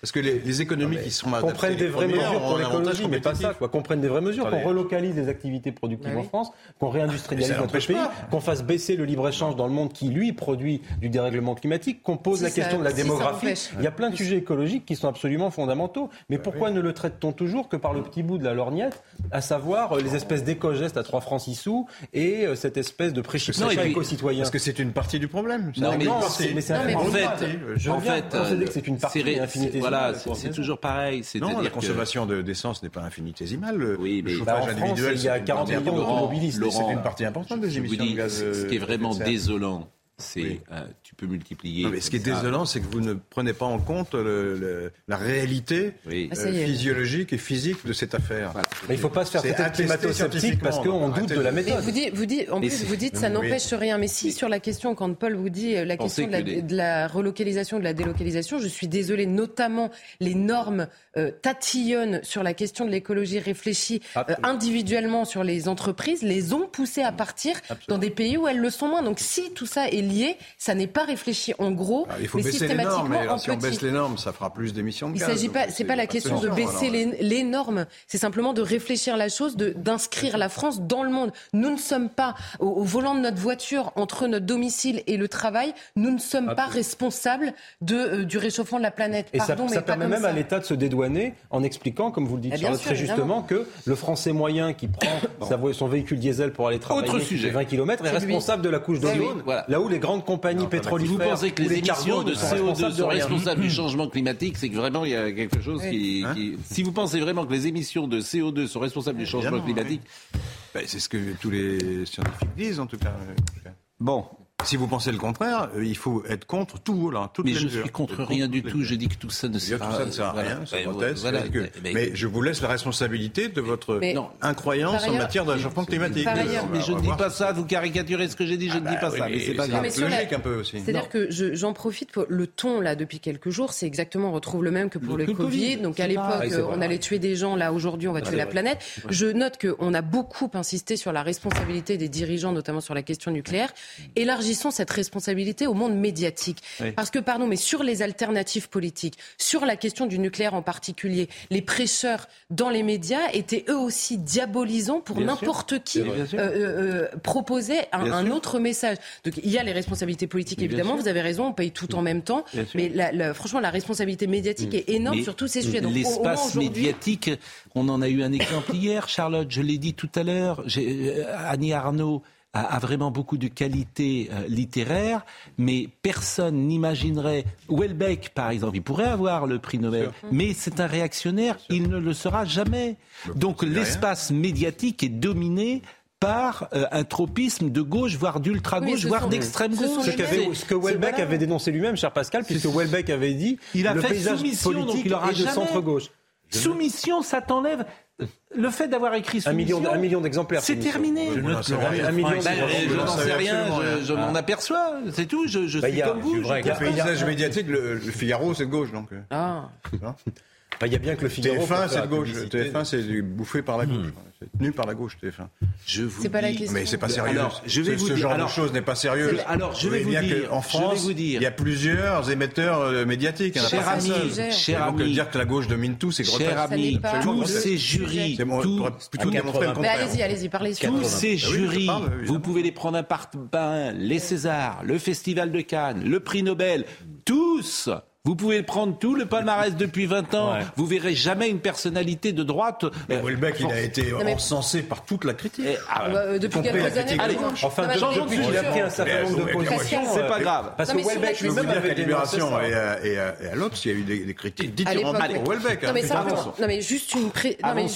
Parce que les économies qui sont Qu'on prenne des vraies mesures pour l'écologie, mais pas ça. Qu'on prenne des vraies mesures, qu'on relocalise les activités productives en France, qu'on réindustrialise notre pays, qu'on fasse baisser le libre-échange dans le monde qui, lui, produit du dérèglement climatique, qu'on pose la question de la démographie. Il y a plein de sujets écologiques qui sont absolument fondamentaux. Mais pourquoi ne le traite-t-on toujours que par le petit bout de la lorgnette, à savoir euh, les espèces d'éco-gestes à 3 francs 6 sous et euh, cette espèce de préchippation éco-citoyen Parce que c'est une partie du problème. Non, mais, c'est en fait, je en fait, que c'est une partie Voilà, c'est toujours pareil. Non, la consommation d'essence n'est pas infinitésimale. Oui, mais bah, en France, il y a 40 millions d'automobilistes. C'est une partie importante des émissions de gaz. Ce qui est vraiment désolant, c'est euh, tu peux multiplier. mais ce qui est désolant, c'est que vous ne prenez pas en compte le, la réalité euh, ah, physiologique et physique de cette affaire. Mais il ne faut pas se faire traiter de climato-sceptique parce qu'on doute de la méthode. Vous dites, vous dites, en plus, vous dites ça n'empêche rien. Mais si sur la question, quand Paul vous dit euh, la question de la, de la, relocalisation, de la délocalisation, je suis désolé, notamment les normes tatillonnent sur la question de l'écologie réfléchie individuellement sur les entreprises, les ont poussées à partir dans des pays où elles le sont moins. Donc si tout ça est lié, ça n'est pas réfléchi en gros. Ah, il faut baisser les normes, mais si on baisse les normes, ça fera plus d'émissions de il gaz. Il pas, c'est pas la question de baisser les, normes, c'est simplement de réfléchir la chose, de, d'inscrire la France dans le monde. Nous ne sommes pas au, volant de notre voiture entre notre domicile et le travail. Nous ne sommes pas responsables de, euh, du réchauffement de la planète. Et Pardon, ça, ça permet même à l'État de se dédouaner en expliquant, comme vous le dites eh très justement, que le Français moyen qui prend son véhicule diesel pour aller travailler Autre sujet. 20 km est responsable de la couche d'ozone. Là où les grandes compagnies pétrolifères. Vous pensez que les, émissions de CO2 sont responsables du changement climatique C'est que vraiment il y a quelque chose qui, hein Si vous pensez vraiment que les émissions de CO2 sont responsables du changement climatique. Ben, c'est ce que tous les scientifiques disent en tout cas. Bon, si vous pensez le contraire, euh, il faut être contre tout, là, toutes Mais je suis contre rien du tout. Je dis que tout ça ne sert, tout ça ne sert à rien. Voilà. mais, je vous laisse la responsabilité de votre incroyance en matière de réchauffement climatique. mais je ne dis pas ça. Vous caricaturez ce que j'ai dit. Je ne dis pas ça. Mais c'est pas logique un peu aussi. C'est-à-dire que j'en profite pour le ton là depuis quelques jours. C'est exactement on retrouve le même que pour le Covid. Donc à l'époque, on allait tuer des gens. Là aujourd'hui, on va tuer la planète. Je note qu'on a beaucoup insisté sur la responsabilité des dirigeants, notamment sur la question nucléaire. Élargir élargissons cette responsabilité au monde médiatique. Parce que, pardon, mais sur les alternatives politiques, sur la question du nucléaire en particulier, les prêcheurs dans les médias étaient eux aussi diabolisants pour n'importe qui euh, euh, euh, proposer un, autre message. Donc il y a les responsabilités politiques, évidemment, vous avez raison, on paye tout en même temps. Mais franchement, la responsabilité médiatique est énorme sur tous ces sujets. L'espace médiatique, on en a eu un exemple hier, Charlotte, je l'ai dit tout à l'heure, Annie Arnaud a, vraiment beaucoup de qualités euh, littéraires, mais personne n'imaginerait. Welbeck, par exemple, il pourrait avoir le prix Nobel, mais c'est un réactionnaire, il ne le sera jamais. Donc l'espace médiatique est dominé par euh, un tropisme de gauche, voire d'ultra-gauche, voire d'extrême gauche. Ce, ce, que Welbeck avait dénoncé lui-même, cher Pascal, puisque Welbeck avait dit il a le fait paysage politique il aura de centre-gauche. Soumission, ça t'enlève le fait d'avoir écrit un million, un million d'exemplaires, c'est terminé. Je, n'en sais rien, je, m'en aperçois, c'est tout. Je, je bah, suis comme vous. Le paysage médiatique, le, Figaro, c'est de gauche, donc. Euh. Ah. Il y a bien que le Figaro. TF1, c'est de gauche. TF1, c'est bouffé par la gauche. Hmm. C'est tenu par la gauche, TF1. Je vous c'est pas la question. Mais c'est pas sérieux. Alors, je vais ce, vous ce genre alors, de choses n'est pas sérieux. Alors, je vais vous dire. En France, vous dire. il y a plusieurs émetteurs euh, médiatiques. Cher ami, cher ami. Donc dire que la gauche domine tout, c'est grotesque. Cher ami, tous ces jurys, plutôt démontrer le contraire. Allez-y, allez-y, parlez. Tous ces jurys, vous pouvez les prendre un par un, les Césars, le Festival de Cannes, le prix Nobel, tous vous pouvez prendre tout le palmarès depuis 20 ans. Ouais. Vous verrez jamais une personnalité de droite. Mais euh, Houellebecq, il a été encensé par toute la critique. Et, ah, euh, depuis quelques années. Allez, enfin, non, depuis qu'il a pris un certain nombre de positions, c'est pas grave. Parce que Houellebecq lui-même avait été Libération et à, et à, et à l'Obs, il y a eu des, des critiques dithyrambiques pour Houellebecq. Non, mais ça, non, mais juste une, une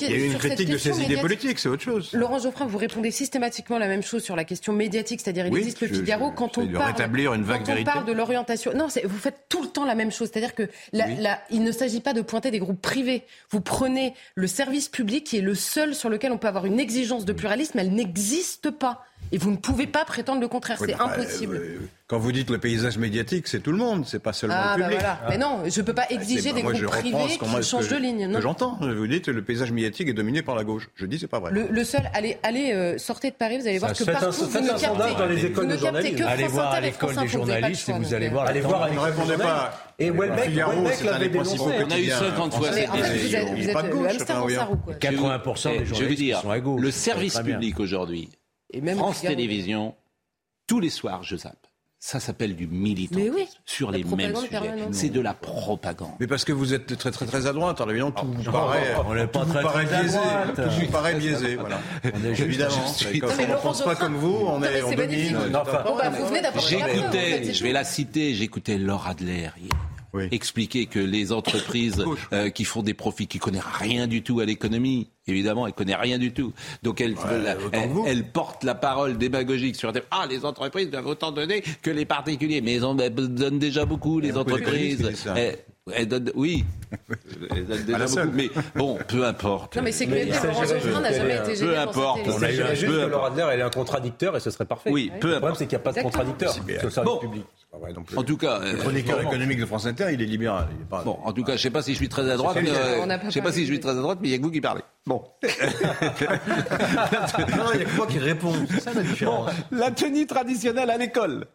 Il y a eu une critique de ses idées politiques, c'est autre chose. Laurent Geoffrin, vous répondez systématiquement la même chose sur la question médiatique, c'est-à-dire il existe le Figaro quand on parle de l'orientation. Non, vous faites tout le temps la même chose, c'est-à-dire que la, oui. la, il ne s'agit pas de pointer des groupes privés. Vous prenez le service public qui est le seul sur lequel on peut avoir une exigence de pluralisme, elle n'existe pas. Et vous ne pouvez pas prétendre le contraire, oui, c'est bah, impossible. Euh, quand vous dites le paysage médiatique, c'est tout le monde, c'est pas seulement ah, le public. Bah voilà. Mais non, je ne peux pas exiger des moi, groupes privés qui changent de ligne. Non. J'entends. Vous dites le paysage médiatique est dominé par la gauche. Je dis c'est pas vrai. Le, le seul, allez, allez euh, sortez de Paris, vous allez voir que partout un, vous ne captez, dans les écoles vous de. Allez voir à l'école des journalistes et vous allez voir. Allez voir. Ne répondez pas. Et Welbeck l'avait dénoncé. On a eu 50 fois cette décision. Vous êtes le hamster dans sa roue. 80% des journalistes sont à gauche. Le service public aujourd'hui, France Télévisions, tous les soirs, je zappe. Ça s'appelle du militantisme oui, sur les mêmes sujets. C'est de la propagande. Mais parce que vous êtes très très très à droite, alors évidemment tout vous paraît, on est pas très, paraît biaisé, tout vous paraît biaisé, voilà. On est évidemment. Quand on ne pense pas comme vous, on est, on domine. Bah, J'écoutais, je vais la citer, j'écoutais Laure Adler hier. Oui. expliquer que les entreprises euh, qui font des profits, qui connaissent rien du tout à l'économie, évidemment, elle connaît rien du tout. Donc elle, ouais, la, elle, elle, porte la parole démagogique sur ah les entreprises doivent autant donner que les particuliers, mais elles en elles donnent déjà beaucoup les entreprises. Elles donnent, oui, elles donnent déjà beaucoup, mais bon, peu importe. Non mais c'est que Laurent n'a jamais été Peu importe. On a eu juste que Laura Adler, elle est un contradicteur et ce serait parfait. Oui, peu Le problème c'est qu'il n'y a pas de contradicteur sur le service public. En tout cas, le chroniqueur économique de France Inter, il est libéral. Il est pas... Bon, en tout cas, je ne sais pas si je suis très à droite. Mais, euh, je ne sais pas si je suis très à droite, mais il n'y a que vous qui parlez. Bon. non, il y a que moi qui réponds. C'est ça la différence. Bon, la tenue traditionnelle à l'école.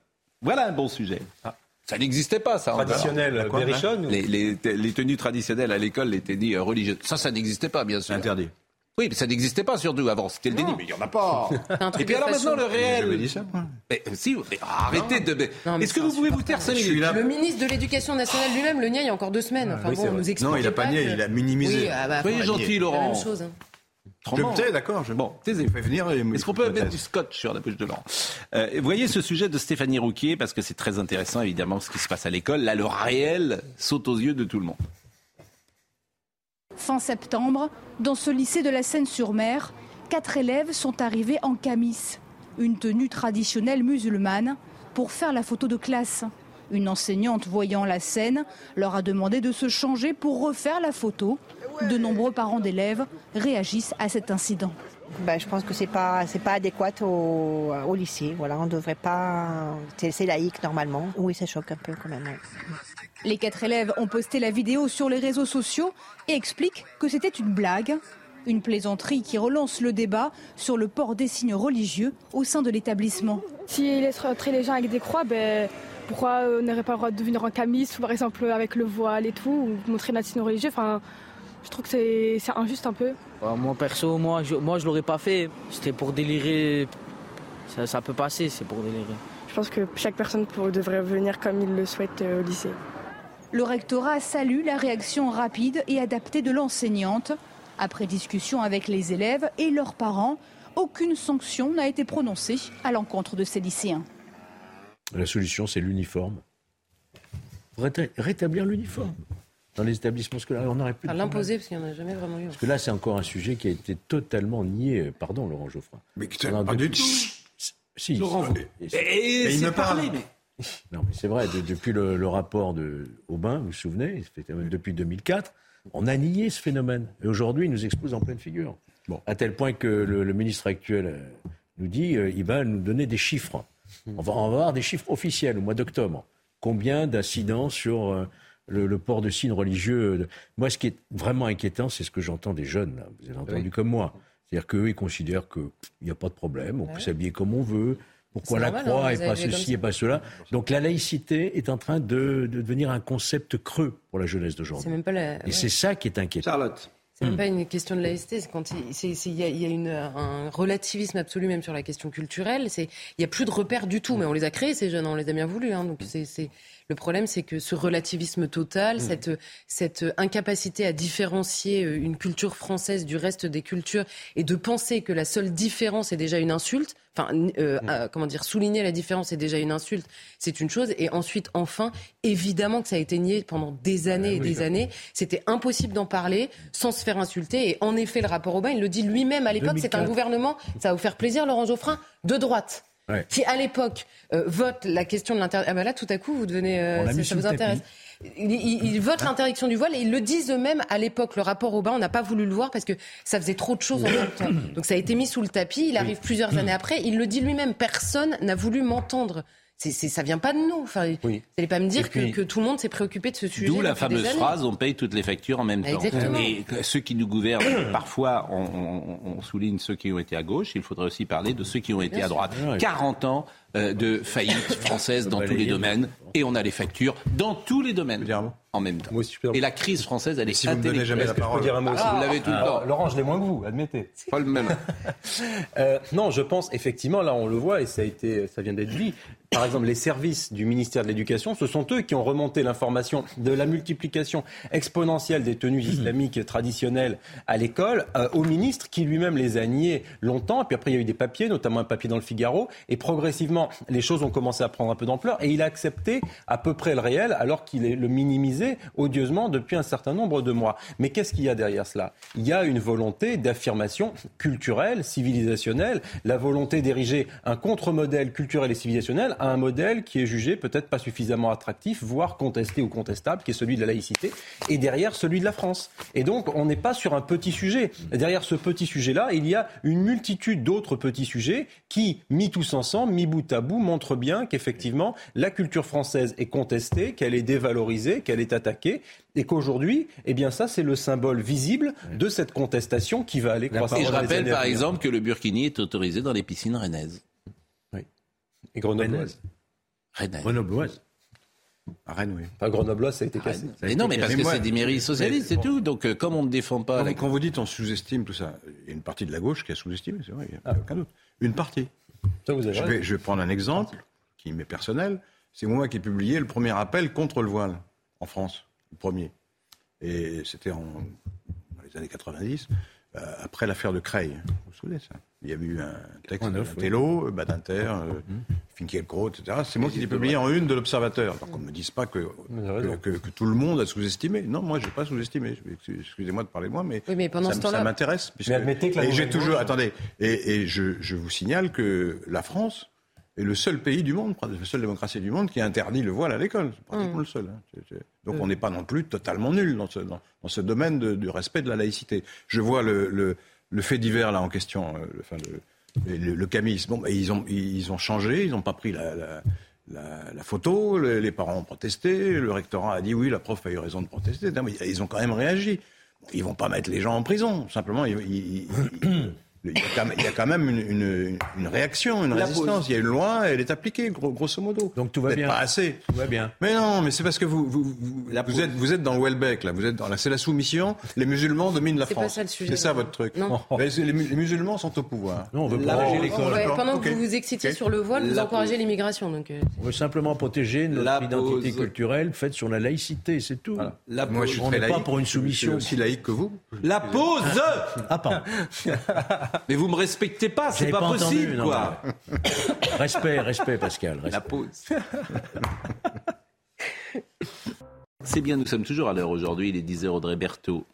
Voilà un bon sujet. Ah. Ça n'existait pas, ça. Traditionnel, Berrichonne les, les, les, tenues traditionnelles à l'école, les tenues religieuses. Ça, ça n'existait pas, bien sûr. Interdit. Oui, mais ça n'existait pas surtout avant. C'était le déni. Mais il n'y en a pas. Et puis alors maintenant, le réel. dit ça, moi. Mais, si, mais arrêtez non. de. Est-ce que vous pouvez vous taire 5 minutes Le ministre de l'Éducation nationale lui-même le nie il y a encore deux semaines. Enfin oui, bon, on nous explique. Non, il n'a pas nié, il a minimisé. Oui, ah bah, Soyez gentil, Laurent. Même chose, hein. Je me tais, d'accord. Je... Bon, taisez. venir. Est-ce qu'on peut mettre du scotch sur la bouche de Laurent? Euh, Vous voyez ce sujet de Stéphanie Rouquier, parce que c'est très intéressant, évidemment, ce qui se passe à l'école. Là, le réel saute aux yeux de tout le monde. Fin septembre, dans ce lycée de la Seine-sur-Mer, quatre élèves sont arrivés en camis, une tenue traditionnelle musulmane, pour faire la photo de classe. Une enseignante voyant la scène leur a demandé de se changer pour refaire la photo. De nombreux parents d'élèves réagissent à cet incident. Ben, je pense que c'est pas c'est pas adéquat au, au, lycée. Voilà, on devrait pas. C'est laïque normalement. Oui, ça choque un peu quand même. Les quatre élèves ont posté la vidéo sur les réseaux sociaux et expliquent que c'était une blague. Une plaisanterie qui relance le débat sur le port des signes religieux au sein de l'établissement. S'ils laissent rentrer les gens avec des croix, ben, pourquoi on n'aurait pas le droit de venir en camis, par exemple avec le voile et tout, ou montrer notre signe religieux? Enfin, Je trouve que c'est injuste un peu. Bah, moi perso, moi je, moi, je l'aurais pas fait. C'était pour délirer. Ça, ça, peut passer, c'est pour délirer. Je pense que chaque personne pour, devrait venir comme il le souhaite euh, au lycée. Le rectorat salue la réaction rapide et adaptée de l'enseignante. Après discussion avec les élèves et leurs parents, aucune sanction n'a été prononcée à l'encontre de ces lycéens. La solution, c'est l'uniforme. Rétablir l'uniforme dans les établissements scolaires. On n'aurait plus. À l'imposer, parce qu'il n'y en a jamais vraiment eu. Parce que là, c'est encore un sujet qui a été totalement nié. Pardon, Laurent Geoffroy. Mais qui pas du tout. Si. Laurent, et, et, et il me parle. Mais... Non, mais c'est vrai, de, depuis le, le, rapport de Aubin, vous vous souvenez, depuis 2004, on a nié ce phénomène. Et aujourd'hui, il nous explose en pleine figure. Bon. À tel point que le, le ministre actuel nous dit euh, il va nous donner des chiffres. On va, on va avoir des chiffres officiels au mois d'octobre. Combien d'incidents sur euh, le, port de signes religieux. Moi, ce qui est vraiment inquiétant, c'est ce que j'entends des jeunes, vous avez entendu comme moi. C'est-à-dire qu'eux, ils considèrent qu'il n'y a pas de problème, on peut s'habiller comme on veut. Pourquoi la croix hein, et pas ceci et pas cela Donc la laïcité est en train de, devenir un concept creux pour la jeunesse d'aujourd'hui. Et c'est ça qui est inquiétant. Charlotte. C'est même hmm. pas une question de laïcité, c'est quand il y a, y a une, un relativisme absolu même sur la question culturelle. Il y a plus de repères du tout, mais on les a créés ces jeunes, on les a bien voulu. Hein, donc c'est le problème, c'est que ce relativisme total, mm. cette, cette incapacité à différencier euh, une culture française du reste des cultures et de penser que la seule différence est déjà une insulte, enfin, euh, mm. comment dire, souligner la différence est déjà une insulte, c'est une chose. Et ensuite, enfin, évidemment que ça a été nié pendant des années ah et des années. C'était impossible d'en parler sans se faire insulter. Et en effet, le rapport Aubin, il le dit lui-même à l'époque, c'est un gouvernement, ça va vous faire plaisir, Laurent Geoffrin, de droite qui à l'époque euh, vote la question de l'interdiction. Ah bah là, tout à coup, vous devenez, euh, ça, vous intéresse. Ils, votent l'interdiction du voile et ils le disent eux-mêmes à l'époque. Le rapport Aubin, on n'a pas voulu le voir parce que ça faisait trop de choses en même temps. Donc ça a été mis sous le tapis. Il arrive plusieurs années après. Il le dit lui-même. Personne n'a voulu m'entendre c'est, ça vient pas de nous. Enfin, Vous n'allez pas me dire que, tout le monde s'est préoccupé de ce sujet. D'où la fameuse phrase on paye toutes les factures en même temps. Et ceux qui nous gouvernent, parfois, on, souligne ceux qui ont été à gauche. Il faudrait aussi parler de ceux qui ont été à droite. 40 ans euh, de faillite française dans tous les domaines. Et on a les factures dans tous les domaines en même temps. Et la crise française, elle est si vous ne donnez jamais la parole. Dire un mot ah, vous l'avez tout le temps. Laurent, je l'ai moins que vous, admettez. Pas le même. euh, non, je pense effectivement, là on le voit et ça, a été, ça vient d'être dit. Par exemple, les services du ministère de l'Éducation, ce sont eux qui ont remonté l'information de la multiplication exponentielle des tenues islamiques traditionnelles à l'école euh, au ministre qui lui-même les a niées longtemps. Et puis après, il y a eu des papiers, notamment un papier dans le Figaro. Et progressivement, les choses ont commencé à prendre un peu d'ampleur. Et il a accepté à peu près le réel alors qu'il le minimisait odieusement depuis un certain nombre de mois. Mais qu'est-ce qu'il y a derrière cela? Il y a une volonté d'affirmation culturelle, civilisationnelle, la volonté d'ériger un contre-modèle culturel et civilisationnel à un modèle qui est jugé peut-être pas suffisamment attractif, voire contesté ou contestable, qui est celui de la laïcité, et derrière celui de la France. Et donc on n'est pas sur un petit sujet. derrière ce petit sujet-là, il y a une multitude d'autres petits sujets qui, mis tous ensemble, mis bout à bout, montrent bien qu'effectivement la culture française est contestée, qu'elle est dévalorisée, qu'elle est attaqué et qu'aujourd'hui, eh bien ça, c'est le symbole visible de cette contestation qui va aller croissant. Et je rappelle par exemple que le burkini est autorisé dans les piscines rennaises. Et grenobloises. Grenobloises. À Rennes, oui. Pas grenobloise, ça a été cassé. Mais non, mais parce que c'est des mairies socialistes, c'est tout. Donc, euh, comme on ne défend pas. Quand vous dites on sous-estime tout ça, il y a une partie de la gauche qui a sous-estimé, c'est vrai, il n'y a ah. aucun doute. Une partie. Ça, vous avez je, vais, je vais prendre un exemple qui m'est personnel. C'est moi qui ai publié le premier appel contre le voile en France, le premier. Et c'était en, dans les années 90, euh, après l'affaire de Creil. Vous vous souvenez ça? Il y a eu un texte de Tello, Badinter, euh, mmh. Finkielkraut, etc. C'est moi qui l'ai publié en une de l'Observateur. Donc on ne me dise pas que, que, tout le monde a sous-estimé. Non, moi, je n'ai pas sous-estimé. Excusez-moi de parler de moi, mais, ça, m'intéresse. Et j'ai toujours... Attendez, et, et je, je vous signale que la France est le seul pays du monde, la seule démocratie du monde qui interdit le voile à l'école. C'est pratiquement mm. le seul. Hein. Donc mm. on n'est pas non plus totalement nul dans ce, dans, ce domaine de, du respect de la laïcité. Je vois le, le, le fait divers là en question, euh, enfin, le. Bon, bah, ils, ont, changé, ils n'ont pas pris la, photo, les, parents ont protesté, le rectorat a dit oui, la prof a eu raison de protester. mais ils ont quand même réagi. Ils vont pas mettre les gens en prison. Simplement, il y a quand même une, une, réaction, une résistance. Il y a une loi, elle est appliquée, grosso modo. Donc tout va bien. Pas assez. Tout va bien. Mais non, mais c'est parce que vous, vous, vous, êtes, vous êtes dans le Welbeck, là. Vous êtes dans la, c'est la soumission. Les musulmans dominent la France. C'est ça votre truc. Non. les, musulmans sont au pouvoir. Non, on veut protéger l'école. pendant que vous vous excitez sur le voile, vous encouragez l'immigration. Donc. Euh, on veut simplement protéger notre identité culturelle faite sur la laïcité, c'est tout. Moi, je suis très laïque. pas pour une soumission. Je suis aussi laïque que vous. La pause. Ah pardon. Mais vous me respectez pas, c'est pas, possible, quoi. respect, respect, Pascal. La pause. c'est bien, nous sommes toujours à l'heure aujourd'hui. Il est 10h, Audrey Berthaud.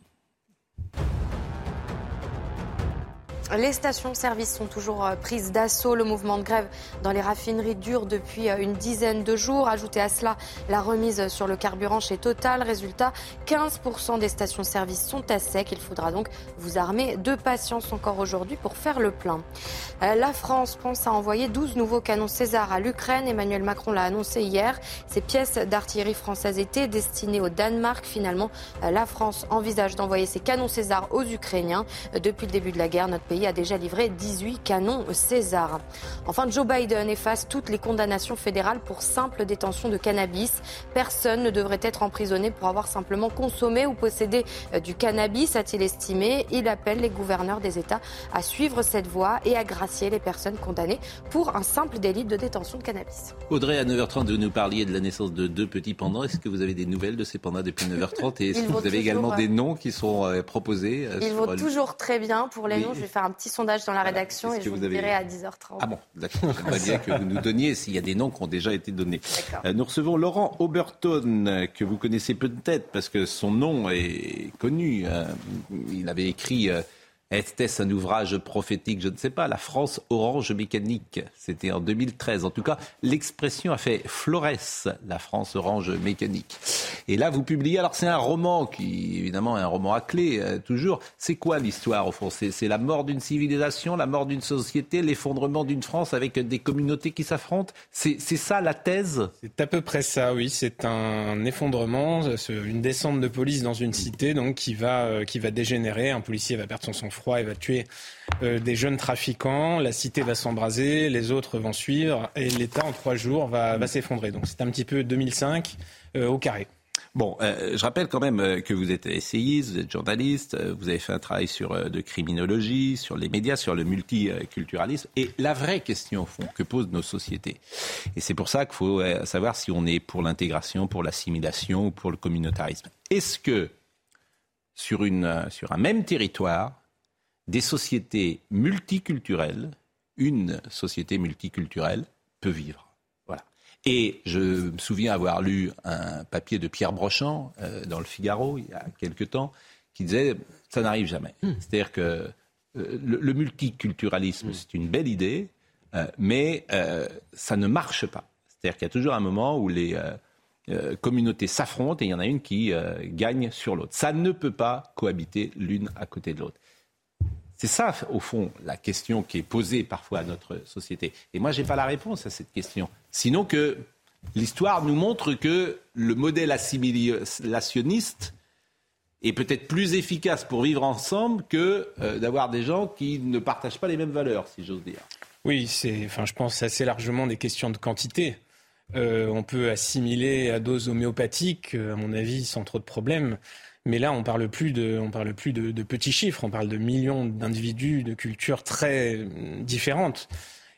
Les stations-service sont toujours euh, prises d'assaut. Le mouvement de grève dans les raffineries dure depuis euh, une dizaine de jours. Ajoutez à cela la remise sur le carburant chez Total. Résultat, 15% des stations-service sont à sec. Il faudra donc vous armer de patience encore aujourd'hui pour faire le plein. Euh, la France pense à envoyer 12 nouveaux canons César à l'Ukraine. Emmanuel Macron l'a annoncé hier. Ces pièces d'artillerie française étaient destinées au Danemark. Finalement, la France envisage d'envoyer ces canons César aux Ukrainiens. Depuis le début de la guerre, notre pays a déjà livré 18 canons César. Enfin, Joe Biden efface toutes les condamnations fédérales pour simple détention de cannabis. Personne ne devrait être emprisonné pour avoir simplement consommé ou possédé euh, du cannabis, a-t-il estimé. Il appelle les gouverneurs des États à suivre cette voie et à gracier les personnes condamnées pour un simple délit de détention de cannabis. Audrey, à 9h30, vous nous parliez de la naissance de deux petits pandas. Est-ce que vous avez des nouvelles de ces pandas depuis 9h30 et est-ce que vous avez également des noms qui sont euh, proposés euh, Ils vont toujours très bien. Pour les noms, je vais faire un petit sondage dans la rédaction et je vous, vous dirai à 10h30. Ah bon, d'accord. J'aimerais bien que vous nous donniez s'il y a des noms qui ont déjà été donnés. Euh, nous recevons Laurent Oberton, que vous connaissez peut-être parce que son nom est connu. Euh, il avait écrit était-ce un ouvrage prophétique? Je ne sais pas. La France orange mécanique, c'était en 2013. En tout cas, l'expression a fait florès, la France orange mécanique. Et là, vous publiez, alors c'est un roman qui, évidemment, est un roman à clé, euh, toujours. C'est quoi l'histoire, au fond? C'est la mort d'une civilisation, la mort d'une société, l'effondrement d'une France avec des communautés qui s'affrontent? C'est ça la thèse? C'est à peu près ça, oui. C'est un effondrement, une descente de police dans une cité donc, qui, va, euh, qui va dégénérer. Un policier va perdre son sang-froid il va tuer euh, des jeunes trafiquants, la cité va s'embraser, les autres vont suivre, et l'État en trois jours va, s'effondrer. Donc c'est un petit peu 2005 euh, au carré. Bon, euh, je rappelle quand même que vous êtes essayiste, vous êtes journaliste, vous avez fait un travail sur de criminologie, sur les médias, sur le multiculturalisme et la vraie question au fond que posent nos sociétés. Et c'est pour ça qu'il faut savoir si on est pour l'intégration, pour l'assimilation ou pour le communautarisme. Est-ce que sur un même territoire, des sociétés multiculturelles, une société multiculturelle peut vivre. Voilà. Et je me souviens avoir lu un papier de Pierre Brochant euh, dans le Figaro il y a quelque temps qui disait ça n'arrive jamais. Hmm. C'est-à-dire que euh, le, multiculturalisme, hmm. c'est une belle idée, euh, mais ça ne marche pas. C'est-à-dire qu'il y a toujours un moment où les communautés s'affrontent et il y en a une qui gagne sur l'autre. Ça ne peut pas cohabiter l'une à côté de l'autre. C'est ça, au fond, la question qui est posée parfois à notre société. Et moi, je n'ai pas la réponse à cette question. Sinon que l'histoire nous montre que le modèle assimilationniste est peut-être plus efficace pour vivre ensemble que euh, d'avoir des gens qui ne partagent pas les mêmes valeurs, si j'ose dire. Oui, enfin, je pense assez largement des questions de quantité. Euh, on peut assimiler à dose homéopathique, euh, à mon avis, sans trop de problèmes. Mais là, on parle plus de, on parle plus de, petits chiffres, on parle de millions d'individus, de cultures très euh, différentes.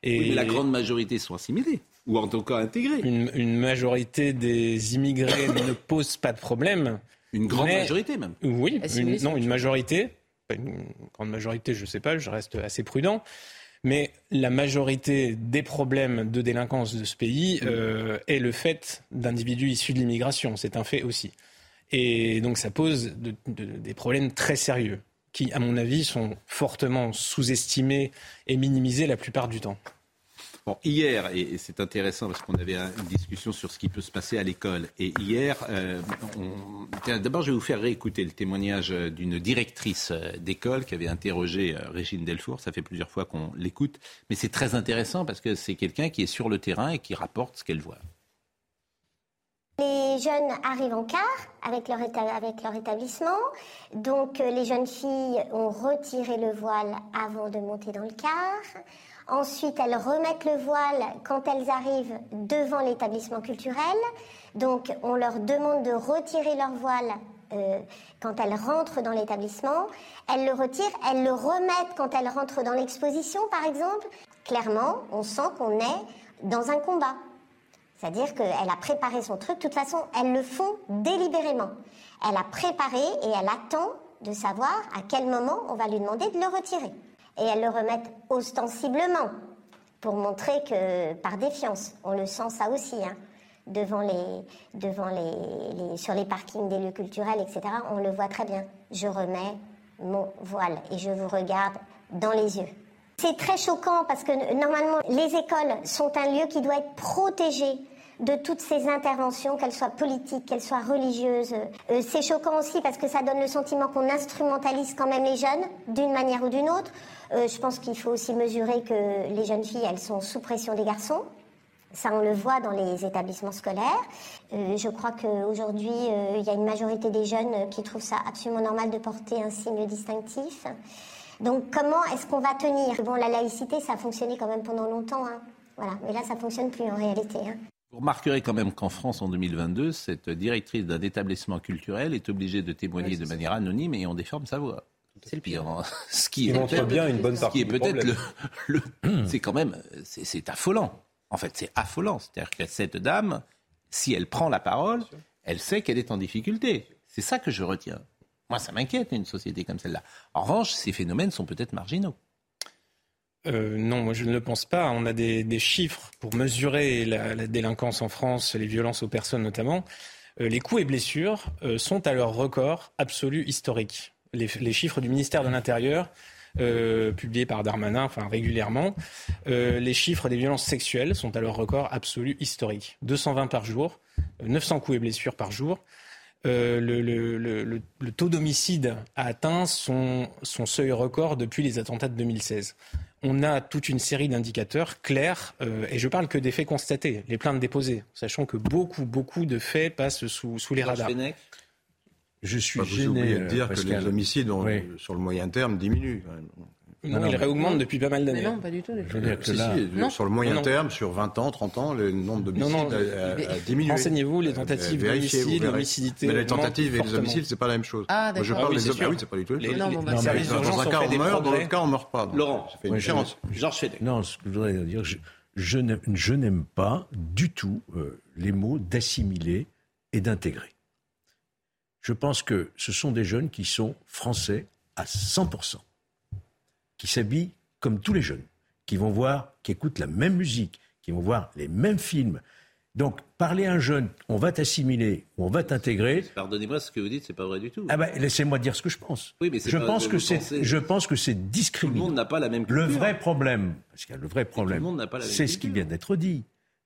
Et la grande majorité sont assimilés ou en tout cas intégrés. Une, majorité des immigrés ne pose pas de problème. Une grande majorité même. Oui, non, une majorité. Une grande majorité, je ne sais pas, je reste assez prudent. Mais la majorité des problèmes de délinquance de ce pays euh, est le fait d'individus issus de l'immigration. C'est un fait aussi. Et donc ça pose des problèmes très sérieux qui, à mon avis, sont fortement sous-estimés et minimisés la plupart du temps. Hier, et c'est intéressant parce qu'on avait une discussion sur ce qui peut se passer à l'école. Et hier, euh, d'abord, je vais vous faire réécouter le témoignage d'une directrice euh, d'école qui avait interrogé euh, Régine Delfour. Ça fait plusieurs fois qu'on l'écoute. Mais c'est très intéressant parce que c'est quelqu'un qui est sur le terrain et qui rapporte ce qu'elle voit. Les jeunes arrivent en car avec leur, établissement. Donc euh, les jeunes filles ont retiré le voile avant de monter dans le car. Ensuite, elles remettent le voile quand elles arrivent devant l'établissement culturel. Donc on leur demande de retirer leur voile euh, quand elles rentrent dans l'établissement. Elles le retirent, elles le remettent quand elles rentrent dans l'exposition, par exemple. Clairement, on sent qu'on est dans un combat. C'est-à-dire qu'elle a préparé son truc. De toute façon, elles le font délibérément. Elle a préparé et elle attend de savoir à quel moment on va lui demander de le retirer. Et elles le remettent ostensiblement pour montrer que, par défiance, on le sent ça aussi, hein, devant les, devant les, sur les parkings des lieux culturels, etc. On le voit très bien. Je remets mon voile et je vous regarde dans les yeux. C'est très choquant parce que normalement, les écoles sont un lieu qui doit être protégé de toutes ces interventions, qu'elles soient politiques, qu'elles soient religieuses. Euh, c'est choquant aussi parce que ça donne le sentiment qu'on instrumentalise quand même les jeunes d'une manière ou d'une autre. Euh, je pense qu'il faut aussi mesurer que les jeunes filles, elles sont sous pression des garçons. Ça, on le voit dans les établissements scolaires. Euh, je crois qu'aujourd'hui, il y a une majorité des jeunes qui trouvent ça absolument normal de porter un signe distinctif. Donc, comment est-ce qu'on va tenir? Bon, la laïcité, ça a fonctionné quand même pendant longtemps. Hein. Voilà. Mais là, ça fonctionne plus en réalité. Hein. Vous remarquerez quand même qu'en France, en 2022, cette directrice d'un établissement culturel est obligée de témoigner de manière anonyme et on déforme sa voix. C'est le pire. Hein. Ce qui est montre bien une bonne partie. Ce qui est peut-être le, c'est quand même, c'est affolant. En fait, c'est affolant. C'est-à-dire que cette dame, si elle prend la parole, elle sait qu'elle est en difficulté. C'est ça que je retiens. Moi, ça m'inquiète une société comme celle-là. En revanche, ces phénomènes sont peut-être marginaux. Euh, non, moi je ne le pense pas. On a des, chiffres pour mesurer la, délinquance en France, les violences aux personnes notamment. Euh, les coups et blessures euh, sont à leur record absolu historique. Les, chiffres du ministère de l'Intérieur, publiés par Darmanin, enfin régulièrement, les chiffres des violences sexuelles sont à leur record absolu historique. 220 par jour, 900 coups et blessures par jour. le, taux d'homicide a atteint son, seuil record depuis les attentats de 2016 on a toute une série d'indicateurs clairs, euh, et je parle que des faits constatés, les plaintes déposées, sachant que beaucoup, beaucoup de faits passent sous, les radars. Je suis gêné de dire que les homicides sur le moyen terme diminuent. Non, il réaugmente depuis pas mal d'années. Non, pas du tout. sur le moyen terme, sur 20 ans, 30 ans, le nombre d'homicides a, diminué. Renseignez-vous, les tentatives d'homicide, l'homicidité. Mais les tentatives et les homicides, c'est pas la même chose. Ah, d'accord. je parle ah, des homicides. Ah oui, c'est pas du tout. Les, non, bah, dans un cas, on meurt, dans l'autre cas, on meurt pas. Laurent, ça fait une différence. Non, ce que je voudrais dire, je n'aime pas du tout euh, les mots d'assimiler et d'intégrer. Je pense que ce sont des jeunes qui sont français à 100% qui s'habillent comme tous les jeunes, qui vont voir, qui écoutent la même musique, qui vont voir les mêmes films. Donc, parler à un jeune, on va t'assimiler, on va t'intégrer. Pardonnez-moi, ce que vous dites, c'est pas vrai du tout. Ah ben, laissez-moi dire ce que je pense. Oui, mais je pense que c'est, je pense que c'est discriminant. Tout le monde n'a pas la même culture. Le vrai problème, parce qu'il y a le vrai problème, c'est ce qui vient d'être dit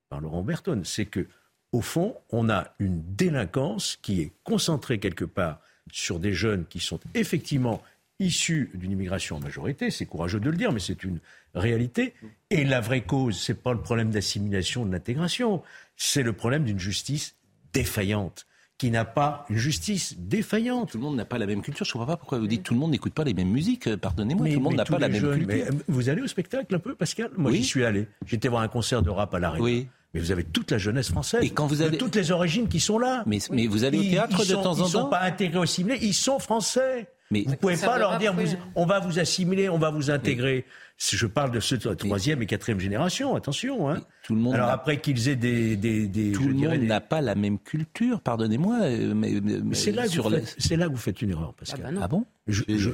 par Laurent Berton, c'est que au fond, on a une délinquance qui est concentrée quelque part sur des jeunes qui sont effectivement issus d'une immigration en majorité, c'est courageux de le dire, mais c'est une réalité. Et la vraie cause, c'est pas le problème d'assimilation, de l'intégration, c'est le problème d'une justice défaillante qui n'a pas une justice défaillante. Tout le monde n'a pas la même culture. Je ne comprends pas pourquoi vous dites tout le monde n'écoute pas les mêmes musiques. Pardonnez-moi, tout le monde n'a pas la même culture. Euh, vous allez au spectacle un peu, Pascal? Moi, j'y suis allé. J'étais voir un concert de rap à l'arrêt. Oui. Mais vous avez toute la jeunesse française. Et quand vous avez... De toutes les origines qui sont là. Mais, mais vous allez au théâtre de temps en temps Ils ne sont pas intégrés, assimilés, ils sont français. Mais vous ne pouvez pas leur dire on va vous assimiler, on va vous intégrer. Je parle de ceux de troisième et quatrième génération, attention. Hein. Tout le monde Alors après qu'ils aient des, des, des tout le monde n'a pas la même culture, pardonnez-moi. Euh, mais, c'est là, là, que vous faites une erreur, parce ah, bah ah bon?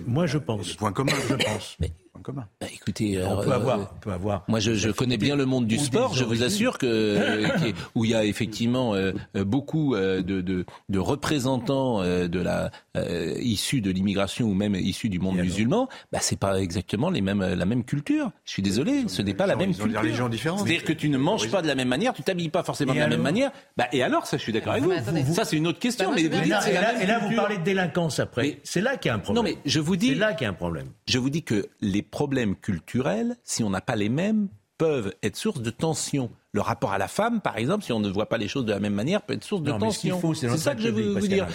Moi, je pense. Point commun, je pense. Mais, commun. Bah, écoutez, on peut, avoir, on peut avoir. Moi, je, je connais bien le monde du sport. Je vous assure que où il y a effectivement euh, beaucoup euh, de, de, de, représentants de la issus de l'immigration ou même issus du monde musulman. Bah, c'est pas exactement les mêmes la même culture. Je suis désolé, ce n'est pas la même culture. C'est-à-dire que tu ne manges pas de la même manière, tu t'habilles pas forcément de la même manière. Bah, et alors, ça, je suis d'accord avec vous. Ça, c'est une autre question. Bah, mais et, là, vous parlez de délinquance après. C'est là qu'il y a un problème. Non, mais je vous dis. C'est là qu'il y a un problème. Je vous dis que les problèmes culturels, si on n'a pas les mêmes, peuvent être source de tension. Le rapport à la femme, par exemple, si on ne voit pas les choses de la même manière, peut être source de tension. C'est ça que je veux vous dire.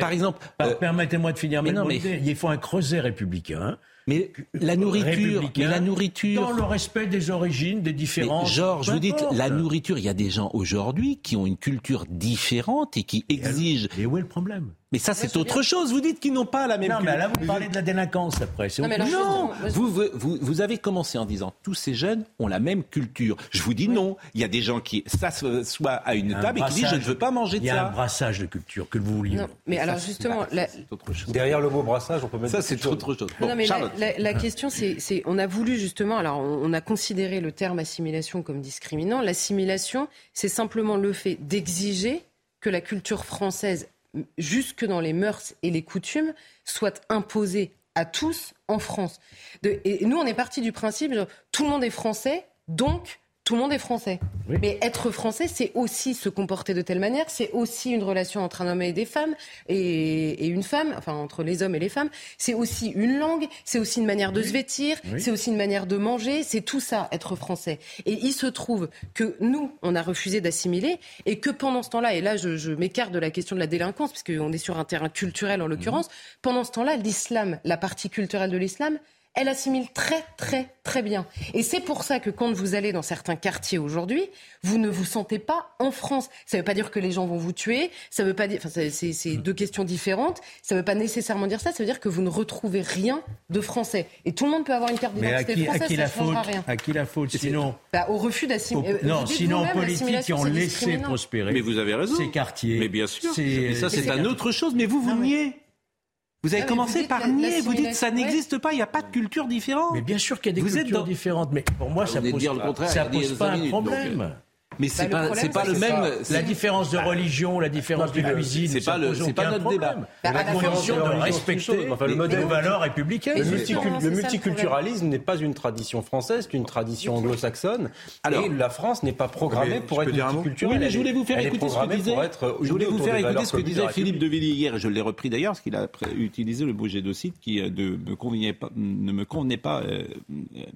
par exemple, euh, permettez-moi de finir. Mais non, mais il faut un creuset républicain mais la nourriture, mais la nourriture. Dans le respect des origines, des différences. Georges, vous dites, la nourriture, il y a des gens aujourd'hui qui ont une culture différente et qui exigent. Et où est le problème? Mais ça, c'est autre chose. Vous dites qu'ils n'ont pas la même. Non, mais là, vous parlez de la délinquance après. Non, non. Vous, vous, vous, avez commencé en disant tous ces jeunes ont la même culture. Je vous dis non. Il y a des gens qui s'assoient à une table et qui disent je ne veux pas manger de ça. Il y a un brassage de culture que vous vouliez. mais alors justement, derrière le mot brassage, on peut mettre ça, c'est autre chose. non, mais la, question, c'est, on a voulu justement, alors on a considéré le terme assimilation comme discriminant. L'assimilation, c'est simplement le fait d'exiger que la culture française jusque dans les mœurs et les coutumes, soit imposée à tous en France. et nous, on est parti du principe, tout le monde est français, donc tout le monde est français. Mais être français, c'est aussi se comporter de telle manière, c'est aussi une relation entre un homme et des femmes, et, une femme, enfin entre les hommes et les femmes, c'est aussi une langue, c'est aussi une manière de se vêtir, c'est aussi une manière de manger, c'est tout ça, être français. Et il se trouve que nous, on a refusé d'assimiler, et que pendant ce temps-là, et là je, m'écarte de la question de la délinquance, puisqu'on est sur un terrain culturel en l'occurrence, mhm. pendant ce temps-là, l'islam, la partie culturelle de l'islam, elle assimile très très très bien. Et c'est pour ça que quand vous allez dans certains quartiers aujourd'hui, vous ne vous sentez pas en France. Ça ne veut pas dire que les gens vont vous tuer, ça veut pas dire, enfin c'est deux questions différentes. Ça ne veut pas nécessairement dire ça. Ça veut dire que vous ne retrouvez rien de français. Et tout le monde peut avoir une carte d'identité française, à qui ça la faute rien. À qui la faute Sinon, bah, au refus d'assimiler. Euh, non, sinon aux politiques qui ont laissé prospérer. Mais vous avez raison. Ces quartiers. Mais bien sûr. Mais ça c'est un autre chose. Mais vous vous niez. Vous avez commencé par nier, vous dites ça n'existe pas, il n'y a pas de culture différente. Mais bien sûr qu'il y a des cultures différentes, mais pour moi, ça pose, ça pose pas un problème. Mais c'est bah, pas, le même. La différence de religion, la différence de cuisine, c'est pas notre débat. La condition de respecter le modèle valeurs républicaines. Le multiculturalisme n'est pas une tradition française, c'est une tradition anglo-saxonne. Et la France n'est pas programmée pour être multiculturelle. Oui, mais je voulais vous faire écouter ce que disait. Je voulais vous faire écouter ce que disait Philippe de Villiers hier, et je l'ai repris d'ailleurs, parce qu'il a utilisé le mot génocide qui euh, ne me convenait pas euh,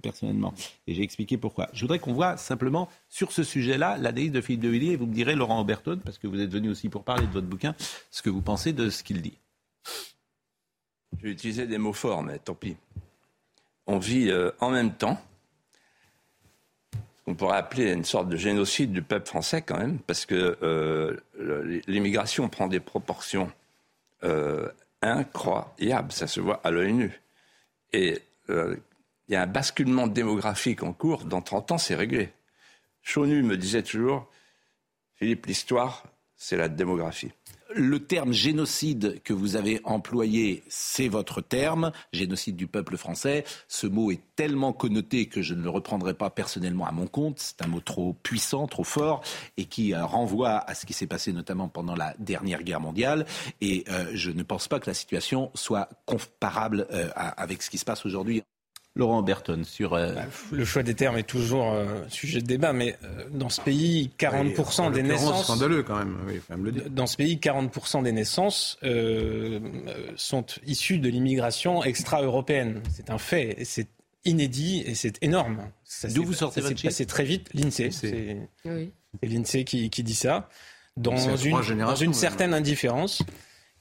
personnellement. Et j'ai expliqué pourquoi. Je voudrais qu'on voit simplement sur ce sujet-là l'analyse de Philippe de Villiers et vous me direz, Laurent Oberton, parce que vous êtes venu aussi pour parler de votre bouquin, ce que vous pensez de ce qu'il dit. Je vais utiliser des mots forts, mais tant pis. On vit euh, en même temps on pourrait appeler une sorte de génocide du peuple français quand même, parce que euh, l'immigration prend des proportions euh, incroyables, ça se voit à l'œil nu. Et il y a un basculement démographique en cours, dans 30 ans c'est réglé. Chaunu me disait toujours, Philippe, l'histoire, c'est la démographie. Le terme génocide que vous avez employé, c'est votre terme, génocide du peuple français. Ce mot est tellement connoté que je ne le reprendrai pas personnellement à mon compte. C'est un mot trop puissant, trop fort, et qui euh, renvoie à ce qui s'est passé notamment pendant la dernière guerre mondiale. Et euh, je ne pense pas que la situation soit comparable euh, avec ce qui se passe aujourd'hui Laurent Berton sur. Euh, bah, le choix des termes est toujours euh, sujet de débat, mais euh, dans ce pays, 40% des naissances. scandaleux quand même. Oui, quand même le dire. Dans ce pays, 40% des naissances sont issues de l'immigration extra-européenne. C'est un fait, et c'est inédit et c'est énorme. D'où vous sortez ça s'est passé très vite. L'INSEE, c'est oui. l'INSEE qui, qui, dit ça. Dans une, dans une certaine indifférence.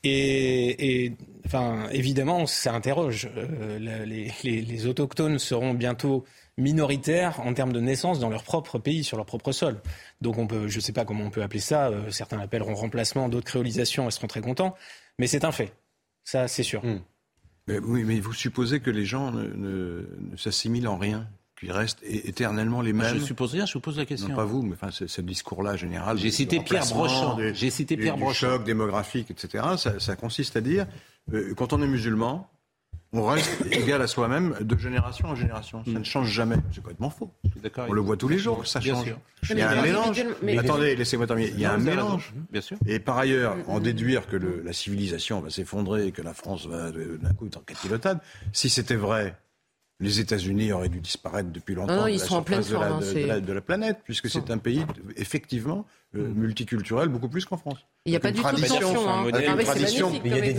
Et, enfin, évidemment, ça interroge. Euh, les, autochtones seront bientôt minoritaires en termes de naissance dans leur propre pays, sur leur propre sol. Donc, on peut, je ne sais pas comment on peut appeler ça. Euh, certains l'appelleront remplacement, d'autres créolisation, et seront très contents. Mais c'est un fait. Ça, c'est sûr. Hmm. Mais, oui, mais vous supposez que les gens ne s'assimilent en rien qui restent éternellement les mêmes. Je suppose rien, je vous pose la question. Non, pas vous, mais enfin, ce discours-là général. J'ai cité Pierre Brochant. J'ai cité Pierre Brochant. choc démographique, etc. Ça, ça consiste à dire, euh, quand on est musulman, on reste égal à soi-même de génération en génération. Ça ne change jamais. C'est complètement faux. On le voit tous les jours, ça change. Il y a un mélange. Attendez, laissez-moi terminer. Il y a un mélange. Bien sûr. Et par ailleurs, en déduire que le, la civilisation va s'effondrer et que la France va d'un coup être en capilotade, si c'était vrai, les États-Unis auraient dû disparaître depuis longtemps non, ils sont en pleine de, la, de, la, de, la, planète, puisque c'est un pays effectivement euh, multiculturel beaucoup plus qu'en France. Il n'y a pas du tout de tension. Hein. Avec une tradition,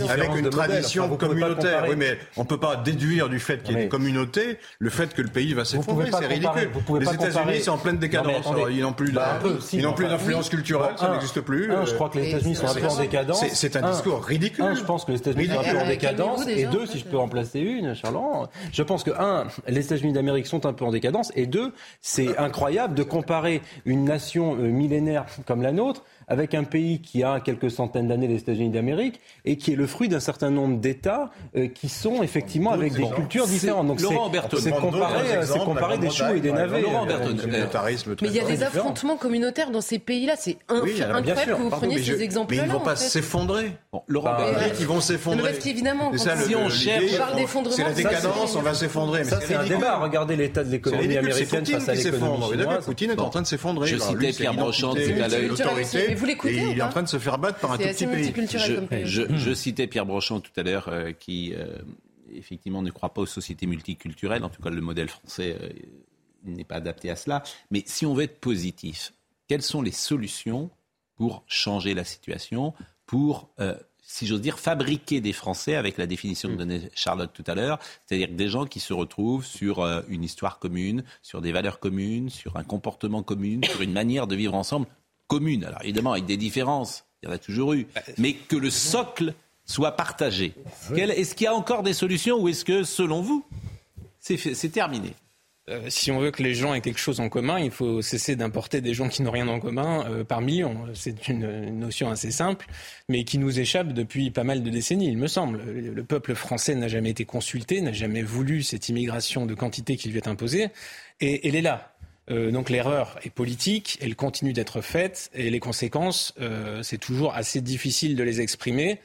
avec une tradition communautaire. Oui, mais on ne peut pas déduire du fait qu'il y ait des communautés le fait que le pays va s'effondrer. C'est ridicule. Les États-Unis, c'est en pleine décadence. ils n'ont plus bah, d'influence culturelle, ça n'existe plus. je crois que les États-Unis sont un peu en décadence. C'est un discours ridicule. je pense que les États-Unis sont un peu en décadence. Et deux, si je peux en placer une, Charles, je pense que un, les États-Unis d'Amérique sont un peu en décadence. Et deux, c'est incroyable de comparer une nation euh, millénaire comme la nôtre avec un pays qui a quelques centaines d'années, les États-Unis d'Amérique, et qui est le fruit d'un certain nombre d'États euh, qui sont effectivement avec des cultures différentes. Donc c'est comparer, des choux et des navets. mais il y a des affrontements communautaires dans ces pays-là. C'est incroyable que vous preniez ces exemples-là. Mais ils ne vont pas s'effondrer. Laurent ils vont s'effondrer. Parce qu'évidemment, si on cherche, c'est la décadence, on va s'effondrer. Ça, c'est un débat. Regardez l'état de l'économie américaine face à l'économie chinoise. Poutine est en train de s'effondrer. Je citais Pierre Brochant, c'est à vous l'écoutez Il est en train de se faire battre par un tout petit pays. Je, je, citais Pierre Brochant tout à l'heure, euh, qui euh, effectivement, ne croit pas aux sociétés multiculturelles. En tout cas, le modèle français n'est pas adapté à cela. Mais si on veut être positif, quelles sont les solutions pour changer la situation, pour si j'ose dire, fabriquer des Français avec la définition que mm. donnait Charlotte tout à l'heure, c'est-à-dire des gens qui se retrouvent sur euh, une histoire commune, sur des valeurs communes, sur un comportement commun, sur une manière de vivre ensemble commune. Alors évidemment, avec des différences, il y en a toujours eu, bah, mais que le socle soit partagé. Est-ce qu'il y a encore des solutions ou est-ce que, selon vous, c'est terminé? Euh, si on veut que les gens aient quelque chose en commun, il faut cesser d'importer des gens qui n'ont rien en commun euh, par millions. C'est une, notion assez simple, mais qui nous échappe depuis pas mal de décennies, il me semble. Le peuple français n'a jamais été consulté, n'a jamais voulu cette immigration de quantité qui lui est imposée, et elle est là. Euh, donc l'erreur est politique, elle continue d'être faite, et les conséquences, c'est toujours assez difficile de les exprimer.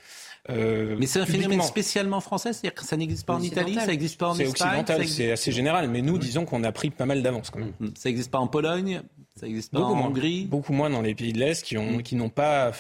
Euh, mais c'est un phénomène spécialement français, c'est-à-dire que ça n'existe pas en Italie, ça n'existe pas en Espagne. C'est occidental, c'est assez général, mais nous disons qu'on a pris pas mal d'avance quand même. Ça n'existe pas en Pologne, ça existe pas beaucoup en moins, Hongrie Beaucoup moins dans les pays de l'Est qui ont, qui n'ont pas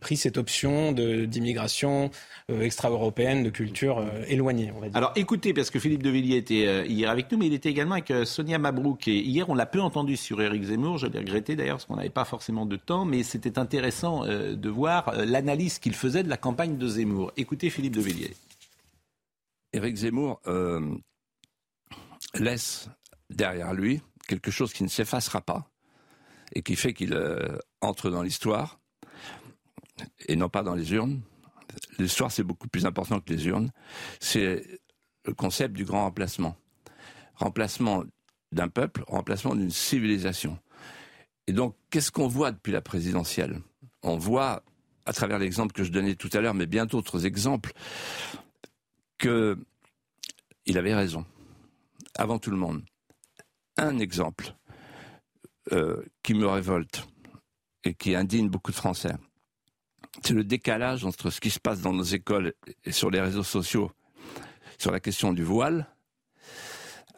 pris cette option d'immigration euh, extra-européenne, de culture euh, éloignée, on va dire. Alors écoutez, parce que Philippe de Villiers était euh, hier avec nous, mais il était également avec Sonia Mabrouk. Et hier, on l'a peu entendu sur Éric Zemmour, je l'ai regretté d'ailleurs, parce qu'on n'avait pas forcément de temps, mais c'était intéressant de voir l'analyse qu'il faisait de la campagne de Zemmour. Écoutez Philippe de Villiers. Éric Zemmour laisse derrière lui quelque chose qui ne s'effacera pas et qui fait qu'il euh, entre dans l'histoire et non pas dans les urnes. L'histoire, c'est beaucoup plus important que les urnes. C'est le concept du grand remplacement. Remplacement d'un peuple, remplacement d'une civilisation. Et donc, qu'est-ce qu'on voit depuis la présidentielle? On voit, à travers l'exemple que je donnais tout à l'heure, mais bien d'autres exemples, que il avait raison, avant tout le monde. Un exemple, euh, qui me révolte et qui indigne beaucoup de Français. C'est le décalage entre ce qui se passe dans nos écoles et sur les réseaux sociaux sur la question du voile,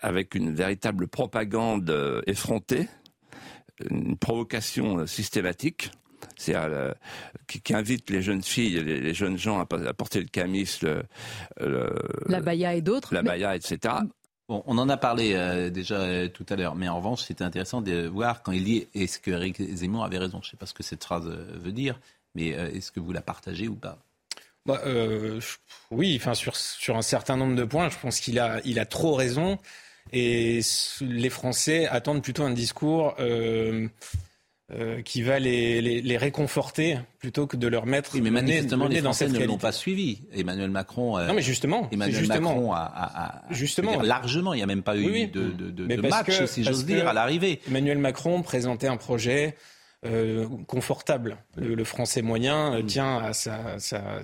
avec une véritable propagande euh, effrontée, une provocation euh, systématique, c'est qui, invite les jeunes filles, les, les, jeunes gens à, porter le camis, le, la baya et d'autres. La baya, etc on en a parlé euh, déjà euh, tout à l'heure, mais en revanche, c'était intéressant de voir quand il dit est-ce que Eric Zemmour avait raison? Je ne sais pas ce que cette phrase euh, veut dire, mais est-ce que vous la partagez ou pas? Bah, Oui, enfin sur, sur un certain nombre de points, je pense qu'il a, il a trop raison. Et les Français attendent plutôt un discours euh, qui va les, les, les, réconforter plutôt que de leur mettre. Oui, mais manifestement, les Français ne l'ont pas suivi. Emmanuel Macron. Euh, non, mais justement. Emmanuel justement, Macron a, a, a justement largement. Il n'y a même pas eu de, de, de, de match, si j'ose dire, à l'arrivée. Emmanuel Macron présentait un projet euh, confortable. Le, le, Français moyen euh, tient à sa, sa,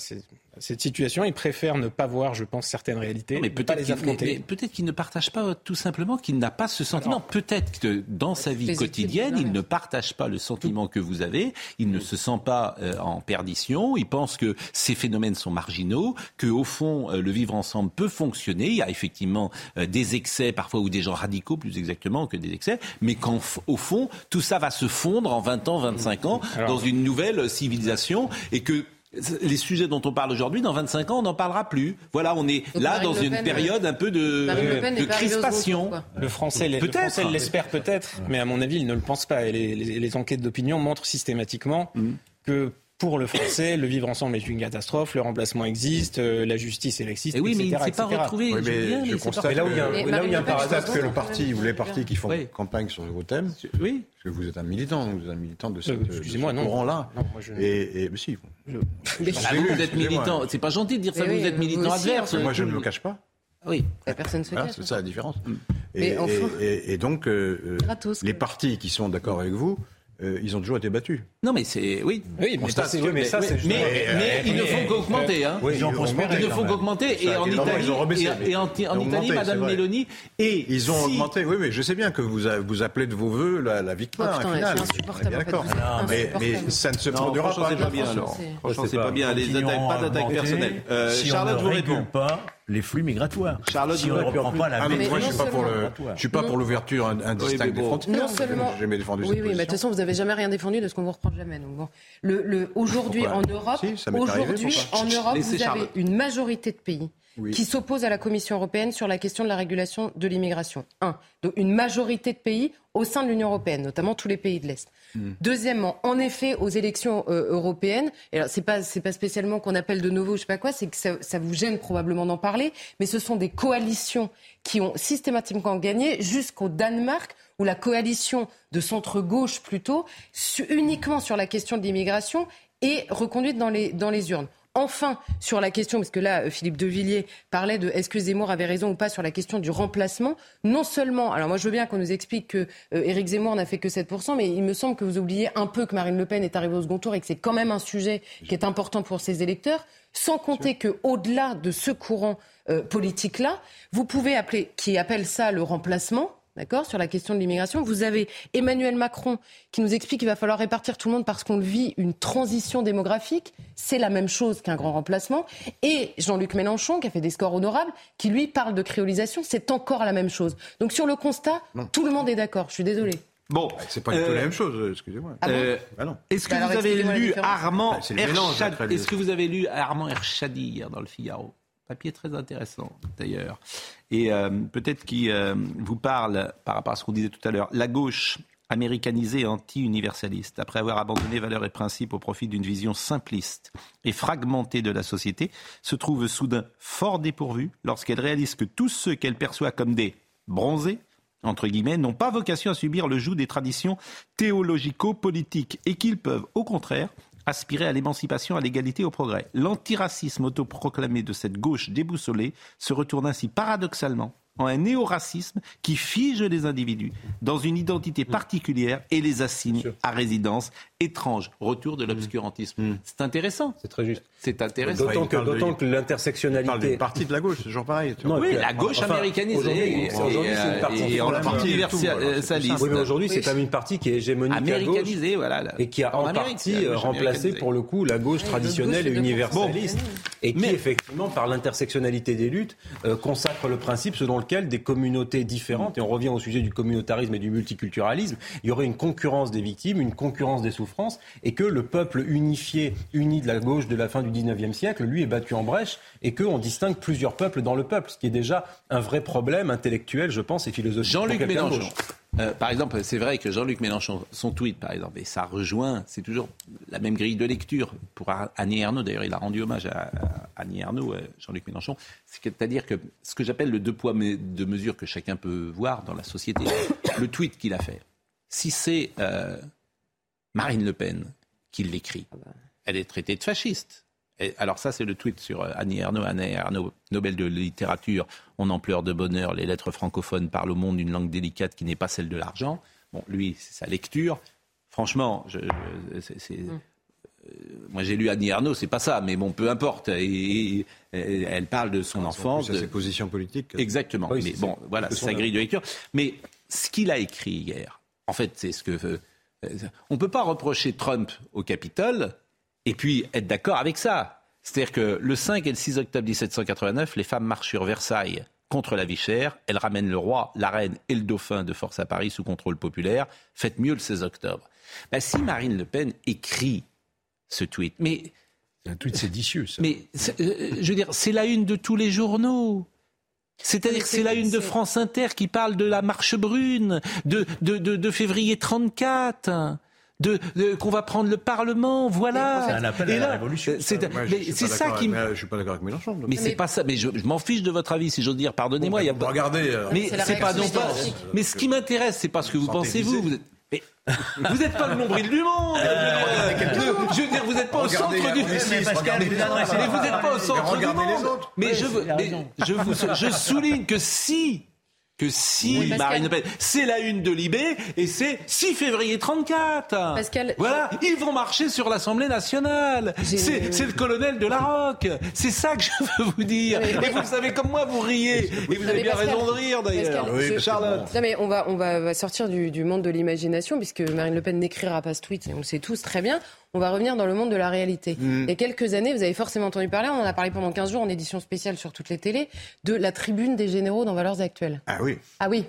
cette situation. Ils préfèrent ne pas voir, je pense, certaines réalités, mais peut-être les affronter. Peut-être qu'il ne partage pas tout simplement qu'il n'a pas ce sentiment. Peut-être que dans sa vie quotidienne, il ne partage pas le sentiment que vous avez. Il ne se sent pas euh, en perdition. Il pense que ces phénomènes sont marginaux, que au fond, euh, le vivre ensemble peut fonctionner. Il y a effectivement euh, des excès parfois ou des gens radicaux, plus exactement, que des excès, mais qu'au fond, tout ça va se fondre en 20 ans, 25 ans dans une nouvelle civilisation et que les sujets dont on parle aujourd'hui, dans 25 ans, on n'en parlera plus. Voilà, on est là dans une période un peu de, de crispation. le français l'espère peut-être, mais à mon avis, il ne le pense pas. Et les, enquêtes d'opinion montrent systématiquement mm. que pour le français, le vivre ensemble est une catastrophe, le remplacement existe, euh, la justice elle existe, et oui, mais il ne s'est pas retrouvé. Oui, mais je constate là où il y a, là où il y a un paradoxe que le parti ou les partis qui font campagne sur vos thèmes, oui. parce que vous êtes un militant, vous êtes un militant de ce, euh, courant-là. Et, et mais si. Je, vous êtes militant, c'est pas gentil de dire ça, vous êtes militant adverse. Moi, je ne me cache pas. Oui. Personne se cache. C'est ça la différence. Et donc, euh, les partis qui sont d'accord avec vous euh, ils ont toujours été battus. Non, mais c'est. Oui, oui mais, ça, mais, ça, mais, mais, ils ne font qu'augmenter. Hein. ils, ne font qu'augmenter. Et en Italie, et, en, Italie Madame Meloni. Et ils ont augmenté. Oui, oui, je sais bien que vous, vous appelez de vos voeux la, la victoire. Oh, putain, D'accord. Mais, ça ne se produira pas. C'est pas bien, alors. Franchement, c'est pas bien. Pas d'attaque personnelle. Euh, Charlotte vous répond. Les flux migratoires. Charlotte, si on ne reprend pas la ah, moi, je suis pas pour le, je suis pas pour l'ouverture indistincte des frontières. Non seulement. J'ai jamais défendu oui, oui, mais de toute façon, vous n'avez jamais rien défendu de ce qu'on vous reprend jamais. Donc bon, le, le aujourd'hui en Europe, aujourd'hui en Europe, vous avez une majorité de pays qui s'opposent à la Commission européenne sur la question de la régulation de l'immigration. Un, donc une majorité de pays au sein de l'Union européenne, notamment tous les pays de l'Est. Hmm. Deuxièmement, en effet, aux élections euh, européennes, et alors c'est pas c'est pas spécialement qu'on appelle de nouveau, je sais pas quoi, c'est que ça, ça, vous gêne probablement d'en parler, mais ce sont des coalitions qui ont systématiquement gagné jusqu'au Danemark où la coalition de centre-gauche plutôt, uniquement sur la question de l'immigration, est reconduite dans les, dans les urnes. Enfin, sur la question, parce que là, euh, Philippe Devilliers parlait de est-ce que Zemmour avait raison ou pas sur la question du remplacement. Non seulement, alors moi je veux bien qu'on nous explique que euh, Éric Zemmour n'a fait que 7%, mais il me semble que vous oubliez un peu que Marine Le Pen est arrivée au second tour et que c'est quand même un sujet qui est important pour ses électeurs. Sans compter qu'au-delà de ce courant euh, politique-là, vous pouvez appeler, qui appelle ça le remplacement, D'accord? Sur la question de l'immigration. Vous avez Emmanuel Macron qui nous explique qu'il va falloir répartir tout le monde parce qu'on vit une transition démographique. C'est la même chose qu'un grand remplacement. Et Jean-Luc Mélenchon, qui a fait des scores honorables, qui lui parle de créolisation. C'est encore la même chose. Donc sur le constat, tout le monde est d'accord. Je suis désolé. Bon, c'est pas du tout la euh, même chose, excusez-moi. Ah euh, bah Est-ce que, bah vous avez lu Armand Est-ce que vous avez lu Armand Erchadi hier dans le Figaro? Papier très intéressant d'ailleurs. Et euh, peut-être qui euh, vous parle par rapport à ce qu'on disait tout à l'heure. La gauche américanisée et anti-universaliste, après avoir abandonné valeurs et principes au profit d'une vision simpliste et fragmentée de la société, se trouve soudain fort dépourvue lorsqu'elle réalise que tous ceux qu'elle perçoit comme des bronzés, entre guillemets, n'ont pas vocation à subir le joug des traditions théologico-politiques et qu'ils peuvent, au contraire, aspirer à l'émancipation, à l'égalité, au progrès. L'antiracisme autoproclamé de cette gauche déboussolée se retourne ainsi paradoxalement en un néo-racisme qui fige les individus dans une identité particulière et les assigne à résidence étrange. Retour de l'obscurantisme. Mm. C'est intéressant. C'est très juste. C'est intéressant. D'autant que, d'autant que l'intersectionnalité. parle d'une partie de la gauche, c'est toujours pareil. oui, la gauche américanisée. Aujourd'hui, c'est une partie. en partie universaliste. Oui, mais aujourd'hui, c'est quand même une partie qui est hégémonique américanisée, voilà. Et qui a en partie remplacé, pour le coup, la gauche traditionnelle et universaliste. Et qui, effectivement, par l'intersectionnalité des luttes, euh, consacre le principe selon lequel des communautés différentes, et on revient au sujet du communautarisme et du multiculturalisme, il y aurait une concurrence des victimes, une concurrence des souffrances, et que le peuple unifié, uni de la gauche de la fin du 19e siècle, lui est battu en brèche, et qu'on distingue plusieurs peuples dans le peuple, ce qui est déjà un vrai problème intellectuel, je pense, et philosophique. Jean-Luc Mélenchon. Euh, par exemple, c'est vrai que Jean-Luc Mélenchon, son tweet, par exemple, et ça rejoint, c'est toujours la même grille de lecture pour Annie Ernaux. D'ailleurs, il a rendu hommage à, Annie Ernaux, euh, Jean-Luc Mélenchon. C'est-à-dire que ce que j'appelle le deux poids deux mesures que chacun peut voir dans la société, le tweet qu'il a fait. Si c'est euh, Marine Le Pen qui l'écrit, elle est traitée de fasciste alors ça, c'est le tweet sur euh, Annie Ernaux. Annie Ernaux, Nobel de littérature, on en pleure de bonheur, les lettres francophones parlent au monde d'une langue délicate qui n'est pas celle de l'argent. Bon, lui, c'est sa lecture. Franchement, je, mm. euh, moi j'ai lu Annie Ernaux, c'est pas ça, mais bon, peu importe. Et, elle parle de son enfance. De ses positions politiques. Exactement. mais bon, voilà, c'est sa grille de lecture. Mais ce qu'il a écrit hier, en fait, c'est ce que. Euh, on ne peut pas reprocher Trump au Capitole et puis être d'accord avec ça. C'est-à-dire que le 5 et le 6 octobre 1789, les femmes marchent sur Versailles contre la vie chère. Elles ramènent le roi, la reine et le dauphin de force à Paris sous contrôle populaire. Faites mieux le 16 octobre. Ben, si Marine Le Pen écrit ce tweet, mais. C'est un tweet séditieux, ça. Mais, euh, je veux dire, c'est la une de tous les journaux. C'est-à-dire que c'est la une de France Inter qui parle de la marche brune de, de, de, de février 34 de, qu'on va prendre le Parlement, voilà. C'est un appel à la révolution. C'est ça qui. Mais, je suis pas d'accord avec Mélenchon. Mais, c'est pas ça. Mais je, m'en fiche de votre avis, si j'ose dire. Pardonnez-moi. il y a pas. Regardez. Euh, mais c'est pas non pas. Mais ce qui m'intéresse, c'est pas ce que vous pensez vous. Vous êtes... Mais vous n'êtes pas le nombril du monde. Euh, je veux dire, vous n'êtes pas au centre du. monde. Mais vous n'êtes pas au centre du monde. Mais je, je, vous, je souligne que si que si Marine Le Pen, c'est la une de Libé et c'est 6 février 34. Voilà, ils vont marcher sur l'Assemblée nationale. C'est le colonel de la Roque. C'est ça que je veux vous dire. Et vous le savez comme moi, vous riez. Et vous avez bien raison de rire d'ailleurs. Charlotte. Non mais on va, on va, sortir du, du monde de l'imagination puisque Marine Le Pen n'écrira pas ce tweet, on le sait tous très bien on va revenir dans le monde de la réalité. Mm. Il y a quelques années, vous avez forcément entendu parler, on en a parlé pendant 15 jours en édition spéciale sur toutes les télés, de la tribune des généraux dans Valeurs Actuelles. Ah oui. Ah oui.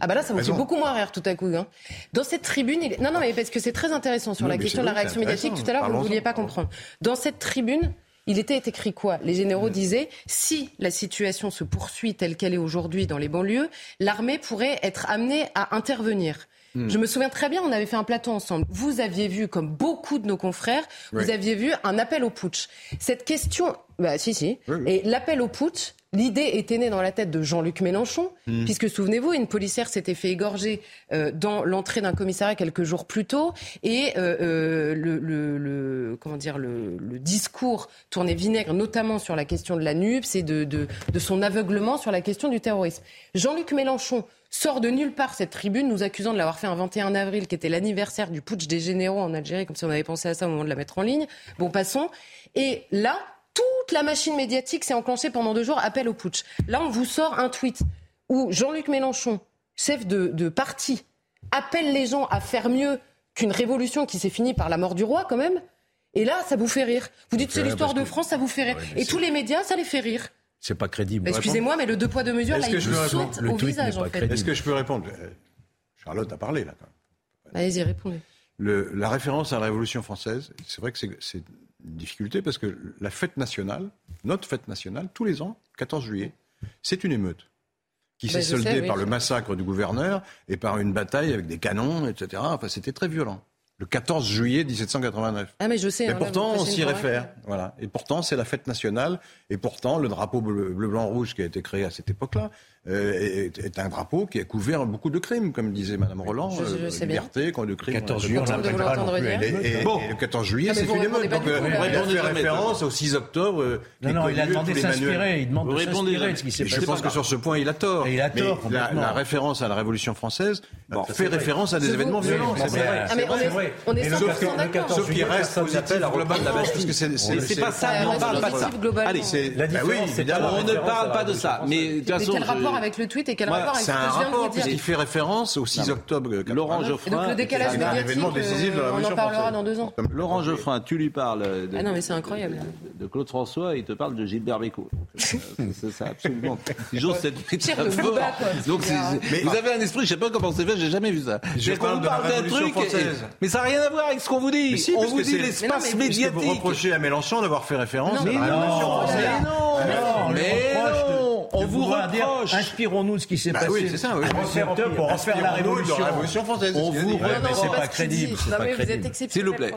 Ah bah là, ça vous fait beaucoup moins rire tout à coup. Hein. Dans cette tribune, il... non, non, mais parce que c'est très intéressant sur la question de la réaction médiatique. Tout à l'heure, vous ne vouliez pas comprendre. Dans cette tribune, il était écrit quoi? Les généraux disaient si la situation se poursuit telle qu'elle est aujourd'hui dans les banlieues, l'armée pourrait être amenée à intervenir. Hmm. Je me souviens très bien, on avait fait un plateau ensemble. Vous aviez vu, comme beaucoup de nos confrères, vous aviez vu un appel au putsch. Cette question, bah si, si. Et l'appel au putsch, L'idée était née dans la tête de Jean-Luc Mélenchon, hmm. puisque souvenez-vous, une policière s'était fait égorger euh, dans l'entrée d'un commissariat quelques jours plus tôt, et euh, euh, le, comment dire, le, discours tournait vinaigre, notamment sur la question de la NUPS et de, de son aveuglement sur la question du terrorisme. Jean-Luc Mélenchon sort de nulle part cette tribune, nous accusant de l'avoir fait un 21 avril, qui était l'anniversaire du putsch des généraux en Algérie, comme si on avait pensé à ça au moment de la mettre en ligne. Bon, passons. Et là, toute la machine médiatique s'est enclenchée pendant deux jours, appel au putsch. Là, on vous sort un tweet où Jean-Luc Mélenchon, chef de, parti, appelle les gens à faire mieux qu'une révolution qui s'est finie par la mort du roi, quand même. Et là, ça vous fait rire. Vous dites c'est l'histoire de France, ça vous fait rire. Et tous les médias, ça les fait rire. C'est pas crédible. Excusez-moi, mais le deux poids deux mesures, là, il vous saute au visage, en fait. Est-ce que je peux répondre? Euh, Charlotte a parlé, là. Allez-y, répondez. la référence à la Révolution française, c'est vrai que c'est une difficulté parce que la fête nationale, notre fête nationale, tous les ans, 14 juillet, c'est une émeute qui s'est ben, soldée par le massacre du gouverneur et par une bataille avec des canons, etc. Enfin, c'était très violent le 14 juillet 1789. Ah mais je sais. Et hein, pourtant, on s'y réfère. Voilà. Et pourtant, c'est la fête nationale. Et pourtant, le drapeau bleu, blanc, rouge qui a été créé à cette époque-là euh, est, un drapeau qui a couvert beaucoup de crimes, comme disait Madame Roland. Je, je, euh, liberté, quand de crimes. 14 juillet, on de pas Et, bon. et, le 14 juillet, c'est une émeute. Donc, euh, on fait référence au 6 octobre. Euh, non, non, il a demandé de s'inspirer. Il demande de s'inspirer de ce qui s'est passé. Je pense que sur ce point, il a tort. Et il a tort. La référence à la Révolution française fait référence à des événements violents. C'est vrai. On est Sauf qu'il reste aux appels à global de la Bastille. C'est pas ça, on ne parle pas de ça. Allez, la différence, c'est on ne parle pas de ça. Mais de toute façon, avec le tweet et quel rapport avec ce que je viens de dire C'est un rapport puisqu'il fait référence au 6 octobre. Laurent Geoffrin. Donc le décalage médiatique, on en parlera dans deux ans. Laurent Geoffrin, tu lui parles de. Ah non, mais c'est incroyable. De Claude François, il te parle de Gilbert Bécaud. C'est ça, absolument. J'ose cette Donc vous avez un esprit, je sais pas comment c'est fait, j'ai jamais vu ça. Je parle d'un truc, mais ça n'a rien à voir avec ce qu'on vous dit. on vous dit l'espace médiatique. Vous reprochez à Mélenchon d'avoir fait référence à la Révolution française. Mais non, on vous reproche. Inspirons-nous de ce qui s'est passé. Oui, c'est ça. Pour refaire la Révolution française. On vous c'est pas crédible. S'il vous plaît,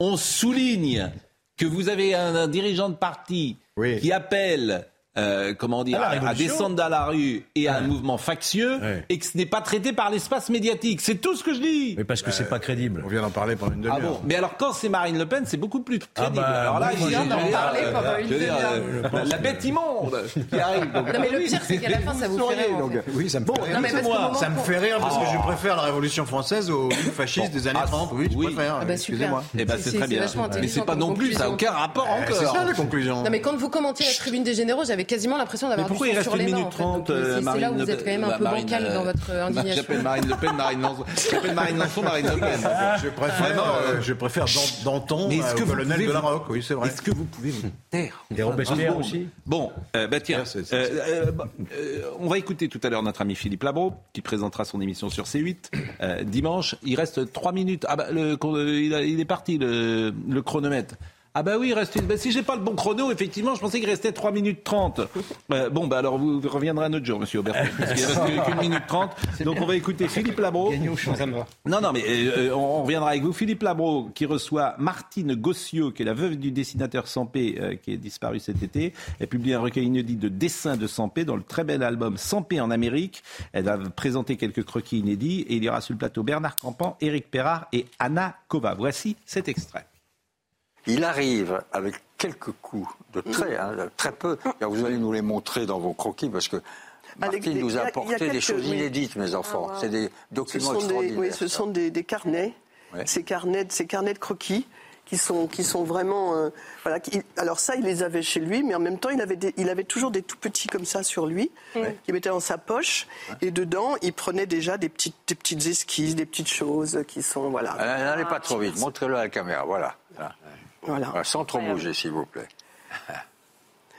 on souligne que vous avez un dirigeant de parti qui appelle euh, comment dire, à, descendre dans la rue et à un mouvement factieux et que ce n'est pas traité par l'espace médiatique. C'est tout ce que je dis. Mais parce que c'est pas crédible. On vient d'en parler pendant une demi-heure. Ah bon Mais alors quand c'est Marine Le Pen, c'est beaucoup plus ah crédible. Bah, alors là, vient d'en parler pendant une demi-heure. La bête immonde qui arrive. non mais le pire, c'est qu'à la fin, ça vous fait rire. Oui, ça me fait rire. Ça me fait rire parce que je oh. préfère la Révolution française aux fascistes des années 30. Ah, oui, je préfère. Ah bah, Excusez-moi. Eh ben c'est très bien. Mais c'est pas non plus, ça n'a aucun rapport encore. C'est ça la conclusion. Non mais quand vous commentiez la tribune des généraux, j'avais quasiment l'impression d'avoir pourquoi il reste une minute trente euh, C'est là où vous êtes quand même un peu bancal dans votre euh, indignation. J'appelle Marine Le Pen, Marine Lançon. J'appelle Marine Lançon, Marine Le Pen. Je préfère, euh, je préfère Danton au colonel de la Roque, oui, c'est vrai. Est-ce que vous pouvez vous taire Et Robespierre aussi Bon, bah tiens, on va écouter tout à l'heure notre ami Philippe Labro, qui présentera son émission sur C8 dimanche. Il reste trois minutes. Ah bah, il est parti, le chronomètre. Ah bah oui, il reste une... Bah, si j'ai pas le bon chrono, effectivement, je pensais qu'il restait 3 minutes 30. Euh, bon, bah alors vous reviendrez un autre jour, monsieur Aubert, parce qu'il reste qu'une minute 30. Donc on va écouter Philippe Labro. Non, non, mais euh, on, reviendra avec vous. Philippe Labro qui reçoit Martine Gossiot, qui est la veuve du dessinateur Sampé, euh, qui est disparu cet été. Elle publie un recueil inédit de dessins de Sampé dans le très bel album Sampé en Amérique. Elle va présenter quelques croquis inédits et il y aura sur le plateau Bernard Campan, Éric Perrard et Anna Kova. Voici cet extrait. Il arrive avec quelques coups de trait, hein, très peu. Vous allez nous les montrer dans vos croquis parce que Martine nous a apporté des choses inédites, mes enfants. C'est des documents extraordinaires. oui, ce sont des, carnets. Ces carnets, ces carnets de croquis qui sont, qui sont vraiment. Euh, voilà, alors ça, il les avait chez lui, mais en même temps, il avait, il avait toujours des tout petits comme ça sur lui, qu'il mettait dans sa poche. Et dedans, il prenait déjà des petites, des petites esquisses, des petites choses qui sont. Voilà. N'allez pas trop vite, montrez-le à la caméra, voilà. Voilà. Sans trop bouger, s'il vous plaît.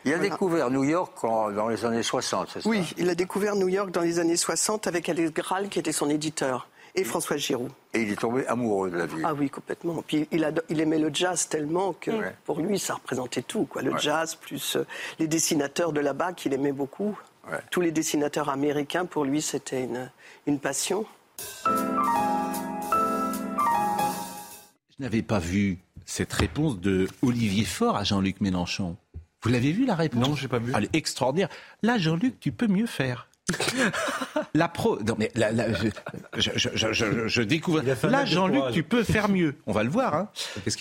Il a découvert New York dans les années 60, c'est ça Oui, il a découvert New York dans les années 60 avec Alex Graal, qui était son éditeur. Et François Giroud. Et il est tombé amoureux de la ville. Ah oui, complètement. Puis il, il aimait le jazz tellement que pour lui, ça représentait tout. Quoi. Le jazz, plus euh, les dessinateurs de là-bas qu'il aimait beaucoup. Tous les dessinateurs américains, pour lui, c'était une, une passion. Je n'avais pas vu cette réponse de Olivier Faure à Jean-Luc Mélenchon. Vous l'avez vu la réponse? Non, j'ai pas vu. Elle est extraordinaire. Là, Jean-Luc, tu peux mieux faire. la pro. Non, mais je, je, je, découvre. Là, Jean-Luc, tu peux faire mieux. On va le voir. Hein.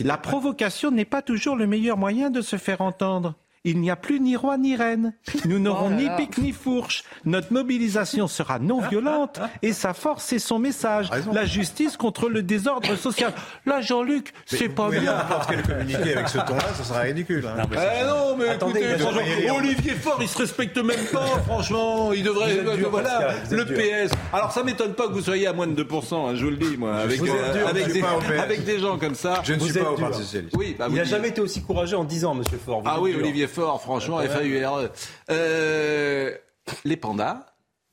La provocation n'est pas toujours le meilleur moyen de se faire entendre il n'y a plus ni roi ni reine. Nous n'aurons oh ni pique ni fourche. Notre mobilisation sera non violente et sa force c'est son message. La justice contre le désordre social. Là, Jean-Luc, c'est pas bien. N'importe quel communiqué avec ce ton-là, ça sera ridicule. Hein. Non, mais, eh non, mais écoutez, Olivier Faure, il se respecte même pas, franchement. Il devrait. voilà, le PS. Alors, ça m'étonne pas que vous soyez à moins de 2%, hein, je vous le dis, moi, avec, euh, avec, des, avec, des, gens comme ça. Je ne suis pas au Parti Socialiste. Oui, bah, il n'a jamais été aussi courageux en 10 ans, monsieur Faure. Ah oui, Olivier fort, franchement, ah FAUR. Euh, les pandas,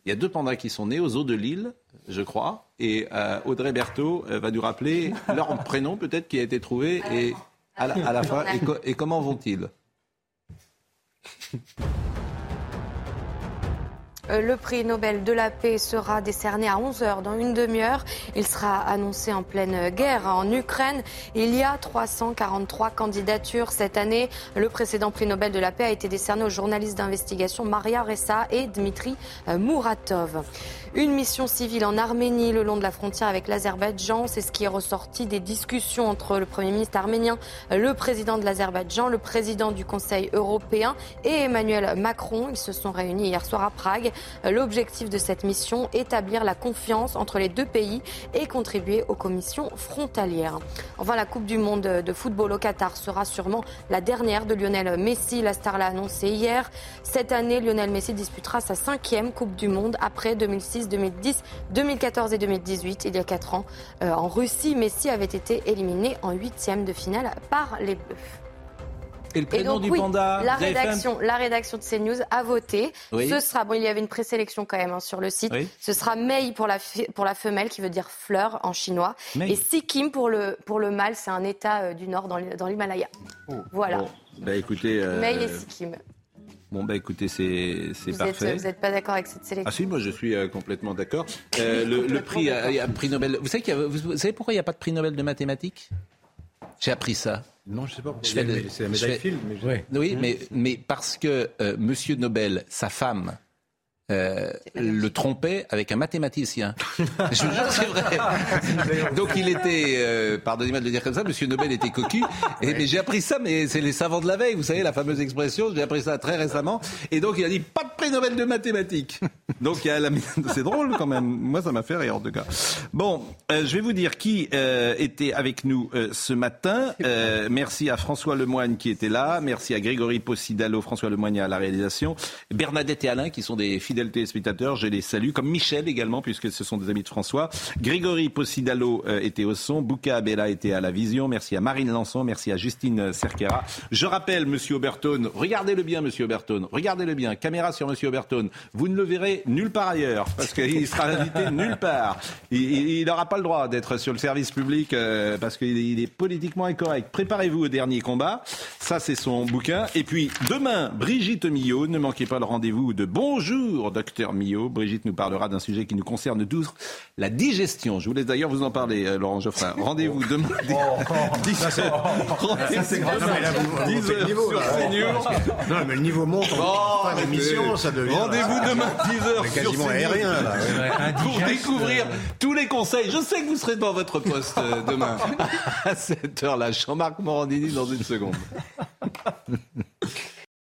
il y a deux pandas qui sont nés aux eaux de l'île, je crois, et euh, Audrey Berthaud euh, va nous rappeler leur prénom peut-être qui a été trouvé et à la, fin. et comment vont-ils? Le prix Nobel de la paix sera décerné à 11h dans une demi-heure. Il sera annoncé en pleine guerre en Ukraine. Il y a 343 candidatures cette année. Le précédent prix Nobel de la paix a été décerné aux journalistes d'investigation Maria Ressa et Dmitri euh, Muratov. Une mission civile en Arménie le long de la frontière avec l'Azerbaïdjan, c'est ce qui est ressorti des discussions entre le Premier ministre arménien, le président de l'Azerbaïdjan, le président du Conseil européen et Emmanuel Macron. Ils se sont réunis hier soir à Prague. L'objectif de cette mission, établir la confiance entre les deux pays et contribuer aux commissions frontalières. Enfin, la Coupe du Monde de football au Qatar sera sûrement la dernière de Lionel Messi. La star l'a annoncé hier. Cette année, Lionel Messi disputera sa cinquième Coupe du Monde après 2006 2010, 2014 et 2018, il y a 4 ans. Euh, en Russie, Messi avait été éliminé en huitième de finale par les Bleus. Et le prénom du panda la rédaction, la rédaction de CNews a voté. Ce sera, bon, il y avait une présélection quand même hein, sur le site. Ce sera Mei pour la, pour la femelle, qui veut dire fleur en chinois. Et Sikkim pour le, pour le mâle, c'est un état euh, du nord dans l'Himalaya. Oh. Voilà. Bah, écoutez, euh... Mei et Sikkim. Bon, bah écoutez, c'est parfait. vous n'êtes pas d'accord avec cette sélection Ah si, moi je suis euh, complètement d'accord. Euh, le, prix, euh, il y a un prix Nobel. Vous savez, vous, savez pourquoi il n'y a pas de prix Nobel de mathématiques? J'ai appris ça. Non, je ne sais pas. C'est la médaille film. Mais Oui, mais, mais parce que Monsieur Nobel, sa femme, euh, le trompait avec un mathématicien. Je vous jure, c'est vrai. Donc il était, euh, pardonnez-moi de le dire comme ça, Monsieur Nobel était cocu. Et, mais j'ai appris ça, mais c'est les savants de la veille, vous savez, la fameuse expression. J'ai appris ça très récemment. Et donc il a dit pas de prix Nobel de mathématiques. Donc il y a la... c'est drôle quand même. Moi ça m'a fait rire en tout cas. Bon, euh, je vais vous dire qui était avec nous ce matin. merci à François Lemoigne qui était là. Merci à Grégory Possidalo, François Lemoigne à la réalisation, Bernadette et Alain qui sont des fidèles téléspectateurs, je les salue, comme Michel également, puisque ce sont des amis de François. Grégory Possidalo euh, était au son, Bouka Abella était à la vision. Merci à Marine Lançon, merci à Justine Cerquera. Je rappelle, Monsieur Obertone, regardez-le bien, Monsieur Obertone, regardez-le bien, caméra sur Monsieur Obertone. Vous ne le verrez nulle part ailleurs, parce qu'il sera invité nulle part. Il n'aura pas le droit d'être sur le service public, euh, parce qu'il est politiquement incorrect. Préparez-vous au dernier combat. Ça, c'est son bouquin. Et puis, demain, Brigitte Millot, ne manquez pas le rendez-vous de Bonjour docteur Millot. Brigitte nous parlera d'un sujet qui nous concerne tous, la digestion. Je voulais d'ailleurs vous en parler, euh, Laurent Geoffrin. Rendez-vous demain. Oh, 10 c'est grave. Non, mais le niveau monte. Oh, l'émission, ça devient. Rendez-vous demain 10h sur quasiment aérien, là. Pour découvrir tous les conseils. Je sais que vous serez devant votre poste euh, demain à cette heure-là. Jean-Marc Morandini dans une seconde.